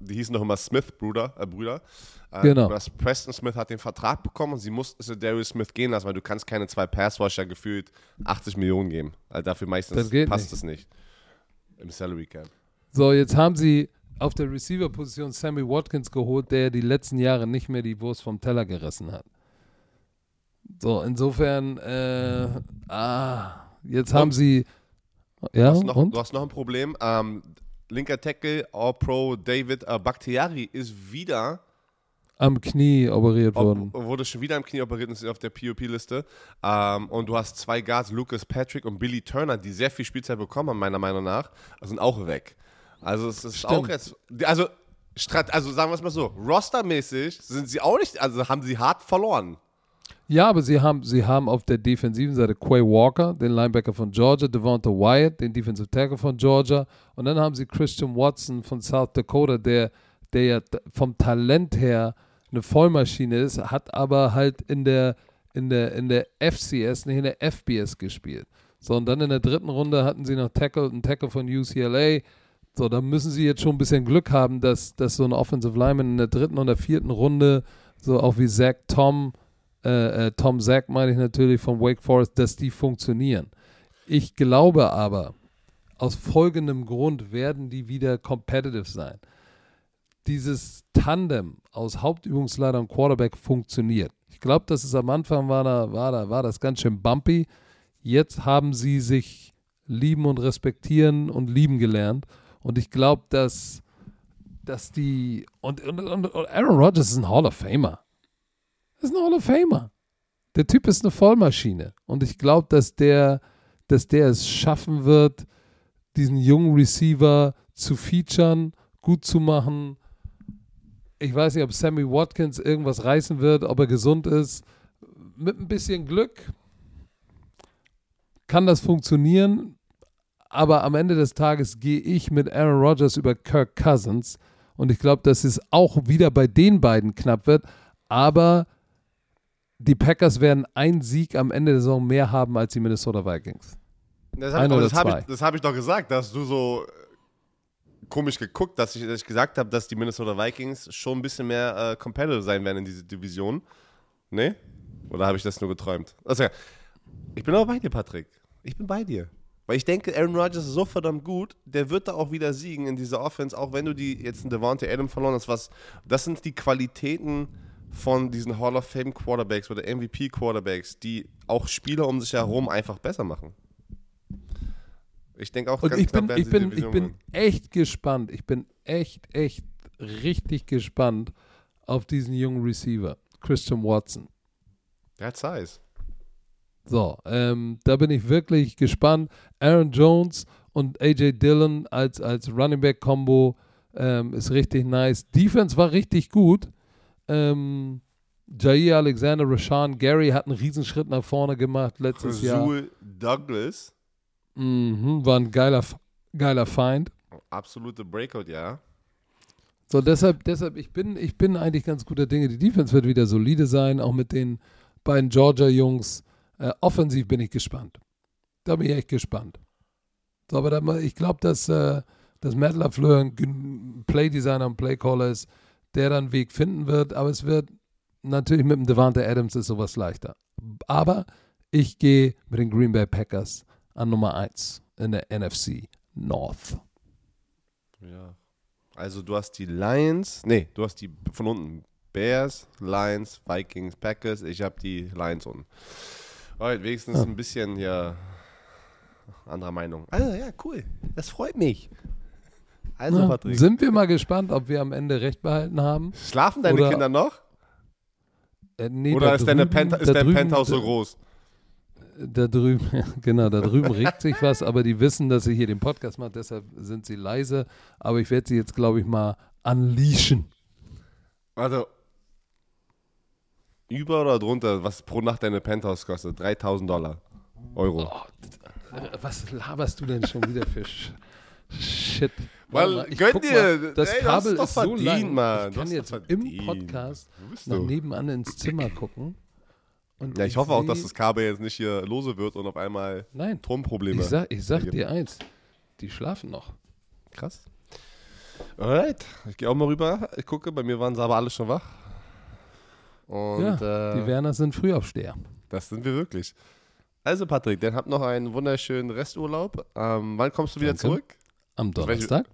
die hießen noch immer Smith-Brüder, äh, Brüder. Äh, genau. Preston Smith hat den Vertrag bekommen und sie musste Darius Smith gehen lassen, weil du kannst keine zwei Passwasher gefühlt 80 Millionen geben. Also dafür meistens passt es nicht. Im Salary Cap. So, jetzt haben sie auf der Receiver-Position Sammy Watkins geholt, der die letzten Jahre nicht mehr die Wurst vom Teller gerissen hat. So, insofern, äh, ah, jetzt und, haben sie. Ja, du hast noch, und? Du hast noch ein Problem. Ähm, linker Tackle, All-Pro David äh, Bakhtiari ist wieder am Knie operiert worden. Ob, wurde schon wieder am Knie operiert und ist auf der POP-Liste. Ähm, und du hast zwei Guards, Lucas Patrick und Billy Turner, die sehr viel Spielzeit bekommen haben, meiner Meinung nach, sind auch weg. Also es ist Stimmt. auch jetzt, also, also sagen wir es mal so, rostermäßig sind sie auch nicht, also haben sie hart verloren. Ja, aber sie haben, sie haben auf der defensiven Seite Quay Walker, den Linebacker von Georgia, Devonta Wyatt, den Defensive Tackle von Georgia und dann haben sie Christian Watson von South Dakota, der, der ja vom Talent her eine Vollmaschine ist, hat aber halt in der, in der, in der FCS, nicht in der FBS gespielt. So, und dann in der dritten Runde hatten sie noch Tackle, einen Tackle von UCLA, so, da müssen sie jetzt schon ein bisschen Glück haben, dass, dass so ein Offensive Lineman in der dritten oder vierten Runde, so auch wie Zach Tom, äh, äh, Tom Zach meine ich natürlich von Wake Forest, dass die funktionieren. Ich glaube aber, aus folgendem Grund werden die wieder competitive sein. Dieses Tandem aus Hauptübungsleiter und Quarterback funktioniert. Ich glaube, dass es am Anfang war, da, war, da, war das ganz schön bumpy. Jetzt haben sie sich lieben und respektieren und lieben gelernt. Und ich glaube, dass, dass die. Und, und, und Aaron Rodgers ist ein Hall of Famer. Das ist ein Hall of Famer. Der Typ ist eine Vollmaschine. Und ich glaube, dass der, dass der es schaffen wird, diesen jungen Receiver zu featuren, gut zu machen. Ich weiß nicht, ob Sammy Watkins irgendwas reißen wird, ob er gesund ist. Mit ein bisschen Glück kann das funktionieren. Aber am Ende des Tages gehe ich mit Aaron Rodgers über Kirk Cousins. Und ich glaube, dass es auch wieder bei den beiden knapp wird. Aber die Packers werden einen Sieg am Ende der Saison mehr haben als die Minnesota Vikings. Das habe ich, hab ich, hab ich, doch gesagt, dass du so komisch geguckt, dass ich, dass ich gesagt habe, dass die Minnesota Vikings schon ein bisschen mehr äh, competitive sein werden in dieser Division. Nee? Oder habe ich das nur geträumt? Also, ich bin aber bei dir, Patrick. Ich bin bei dir. Weil ich denke, Aaron Rodgers ist so verdammt gut, der wird da auch wieder siegen in dieser Offense, auch wenn du die jetzt in Devontae Adam verloren hast. Was, das sind die Qualitäten von diesen Hall of Fame Quarterbacks oder MVP Quarterbacks, die auch Spieler um sich herum einfach besser machen. Ich denke auch Und ganz ich bin, ich bin, ich bin echt gespannt. Ich bin echt, echt richtig gespannt auf diesen jungen Receiver, Christian Watson. Der hat Size. So, ähm, da bin ich wirklich gespannt. Aaron Jones und AJ Dillon als, als Running Back Combo ähm, ist richtig nice. Defense war richtig gut. Ähm, Jair Alexander, Rashawn Gary hat einen Riesenschritt nach vorne gemacht letztes Jahr. Rasul Douglas, Mhm, war ein geiler, geiler Feind. absolute Breakout, ja. So, deshalb, deshalb, ich bin, ich bin eigentlich ganz guter Dinge. Die Defense wird wieder solide sein, auch mit den beiden Georgia-Jungs. Äh, offensiv bin ich gespannt. Da bin ich echt gespannt. So, aber da, ich glaube, dass, äh, dass Matt LaFleur ein Playdesigner und Playcaller ist, der dann einen Weg finden wird. Aber es wird natürlich mit dem Devante Adams ist sowas leichter. Aber ich gehe mit den Green Bay Packers an Nummer 1 in der NFC North. Ja. Also du hast die Lions, nee, du hast die von unten Bears, Lions, Vikings, Packers. Ich habe die Lions unten. Alright, wenigstens Ja. ein bisschen ja anderer Meinung. Also ja, cool. Das freut mich. Also Ja, Patrick, sind wir mal gespannt, ob wir am Ende recht behalten haben. schlafen deine oder- Kinder noch? Äh, nee, Oder ist, deine drüben- Pent ist da dein drüben- Penthouse so groß? Da drüben, <laughs> ja, genau, da drüben regt sich was, aber die wissen, dass ich hier den Podcast mache, deshalb sind sie leise. Aber ich werde sie jetzt, glaube ich, mal unleashen. Also über oder drunter, was pro Nacht deine Penthouse kostet? 3000 Dollar. Euro. Oh, Was laberst du denn schon wieder für Sch Shit? Weil, ich gönn dir, mal, das ey, Kabel hast doch ist so lang. Mann. Ich kann jetzt im. Podcast nach nebenan ins Zimmer gucken. Und Ja, ich hoffe auch, dass das Kabel jetzt nicht hier lose wird und auf einmal Nein, Turmprobleme. ich sag, ich sag dir eins. Die schlafen noch. Krass. Alright, ich gehe auch mal rüber. Ich gucke, bei mir waren sie aber alle schon wach. Und ja, die äh, Werner sind Frühaufsteher. das sind wir wirklich. Also Patrick, dann habt noch einen wunderschönen Resturlaub. Ähm, wann kommst du wieder Danke. zurück? Am Donnerstag.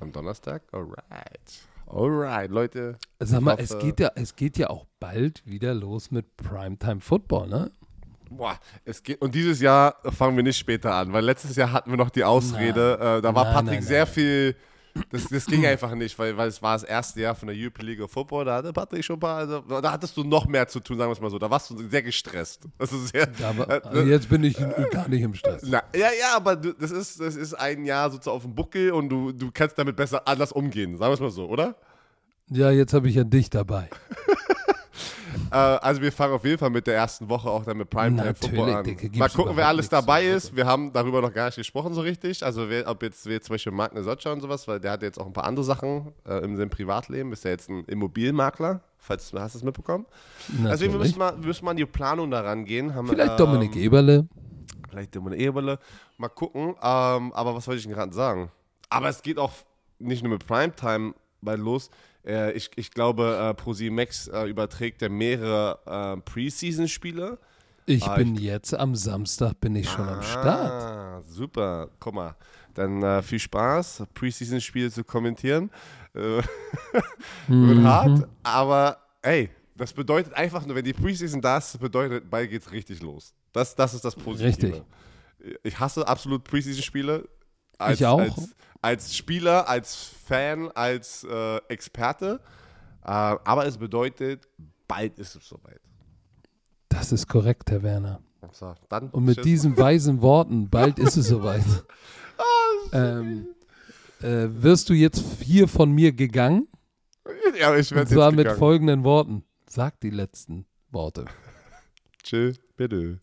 Am Donnerstag? Alright. Alright, Leute. Sag mal, Ich es hoffe- geht, ja, es geht ja auch bald wieder los mit Primetime Football, ne? Boah, es geht, und dieses Jahr fangen wir nicht später an, weil letztes Jahr hatten wir noch die Ausrede, äh, da war Nein, Patrick nein, sehr nein. viel, das, das ging einfach nicht, weil, weil es war das erste Jahr von der European League of Football, da hatte Patrick schon ein paar, also, da hattest du noch mehr zu tun, sagen wir es mal so, da warst du sehr gestresst. Das ist sehr, Aber äh, also jetzt bin ich gar nicht im Stress. na, ja, ja, aber du, das, ist, das ist ein Jahr sozusagen auf dem Buckel und du, du kannst damit besser anders umgehen, sagen wir es mal so, oder? Ja, jetzt habe ich ja dich dabei. <laughs> Äh, also wir fangen auf jeden Fall mit der ersten Woche auch dann mit Primetime Natürlich, Football an. Gibt's Mal gucken, wer alles dabei ist. Wir haben darüber noch gar nicht gesprochen so richtig. Also wer, ob jetzt wer zum Beispiel Mark Nesocca und sowas, weil der hat jetzt auch ein paar andere Sachen äh, in seinem Privatleben. Ist ja jetzt ein Immobilienmakler, falls du hast es mitbekommen. Also wir Natürlich. müssen mal, wir müssen mal an die Planung daran gehen. Haben, Vielleicht ähm, Dominik Eberle. Vielleicht Dominik Eberle. Mal gucken. Ähm, aber was wollte ich denn gerade sagen? Aber es geht auch nicht nur mit Primetime bald los. Äh, ich, ich glaube, äh, ProSieben Max äh, überträgt ja mehrere äh, Preseason-Spiele. Ich Ah, bin jetzt am Samstag bin ich schon am Start. Ah, super. Guck mal. Dann äh, viel Spaß, Preseason-Spiele zu kommentieren. Äh, <laughs> Mhm. wird hart, aber ey, das bedeutet einfach nur, wenn die Preseason da ist, das bedeutet, bald geht's richtig los. Das, das ist das Positive. Richtig. Ich hasse absolut Preseason-Spiele. Als, Ich auch. Als, als Spieler, als Fan, als äh, Experte. Äh, aber es bedeutet, bald ist es soweit. Das ist korrekt, Herr Werner. So, Und mit diesen <laughs> weisen Worten, bald ist es soweit, <laughs> Ah, ähm, äh, wirst du jetzt hier von mir gegangen. Ja, ich Und werde zwar jetzt mit gegangen. folgenden Worten. Sag die letzten Worte. <laughs> Tschö, bitte.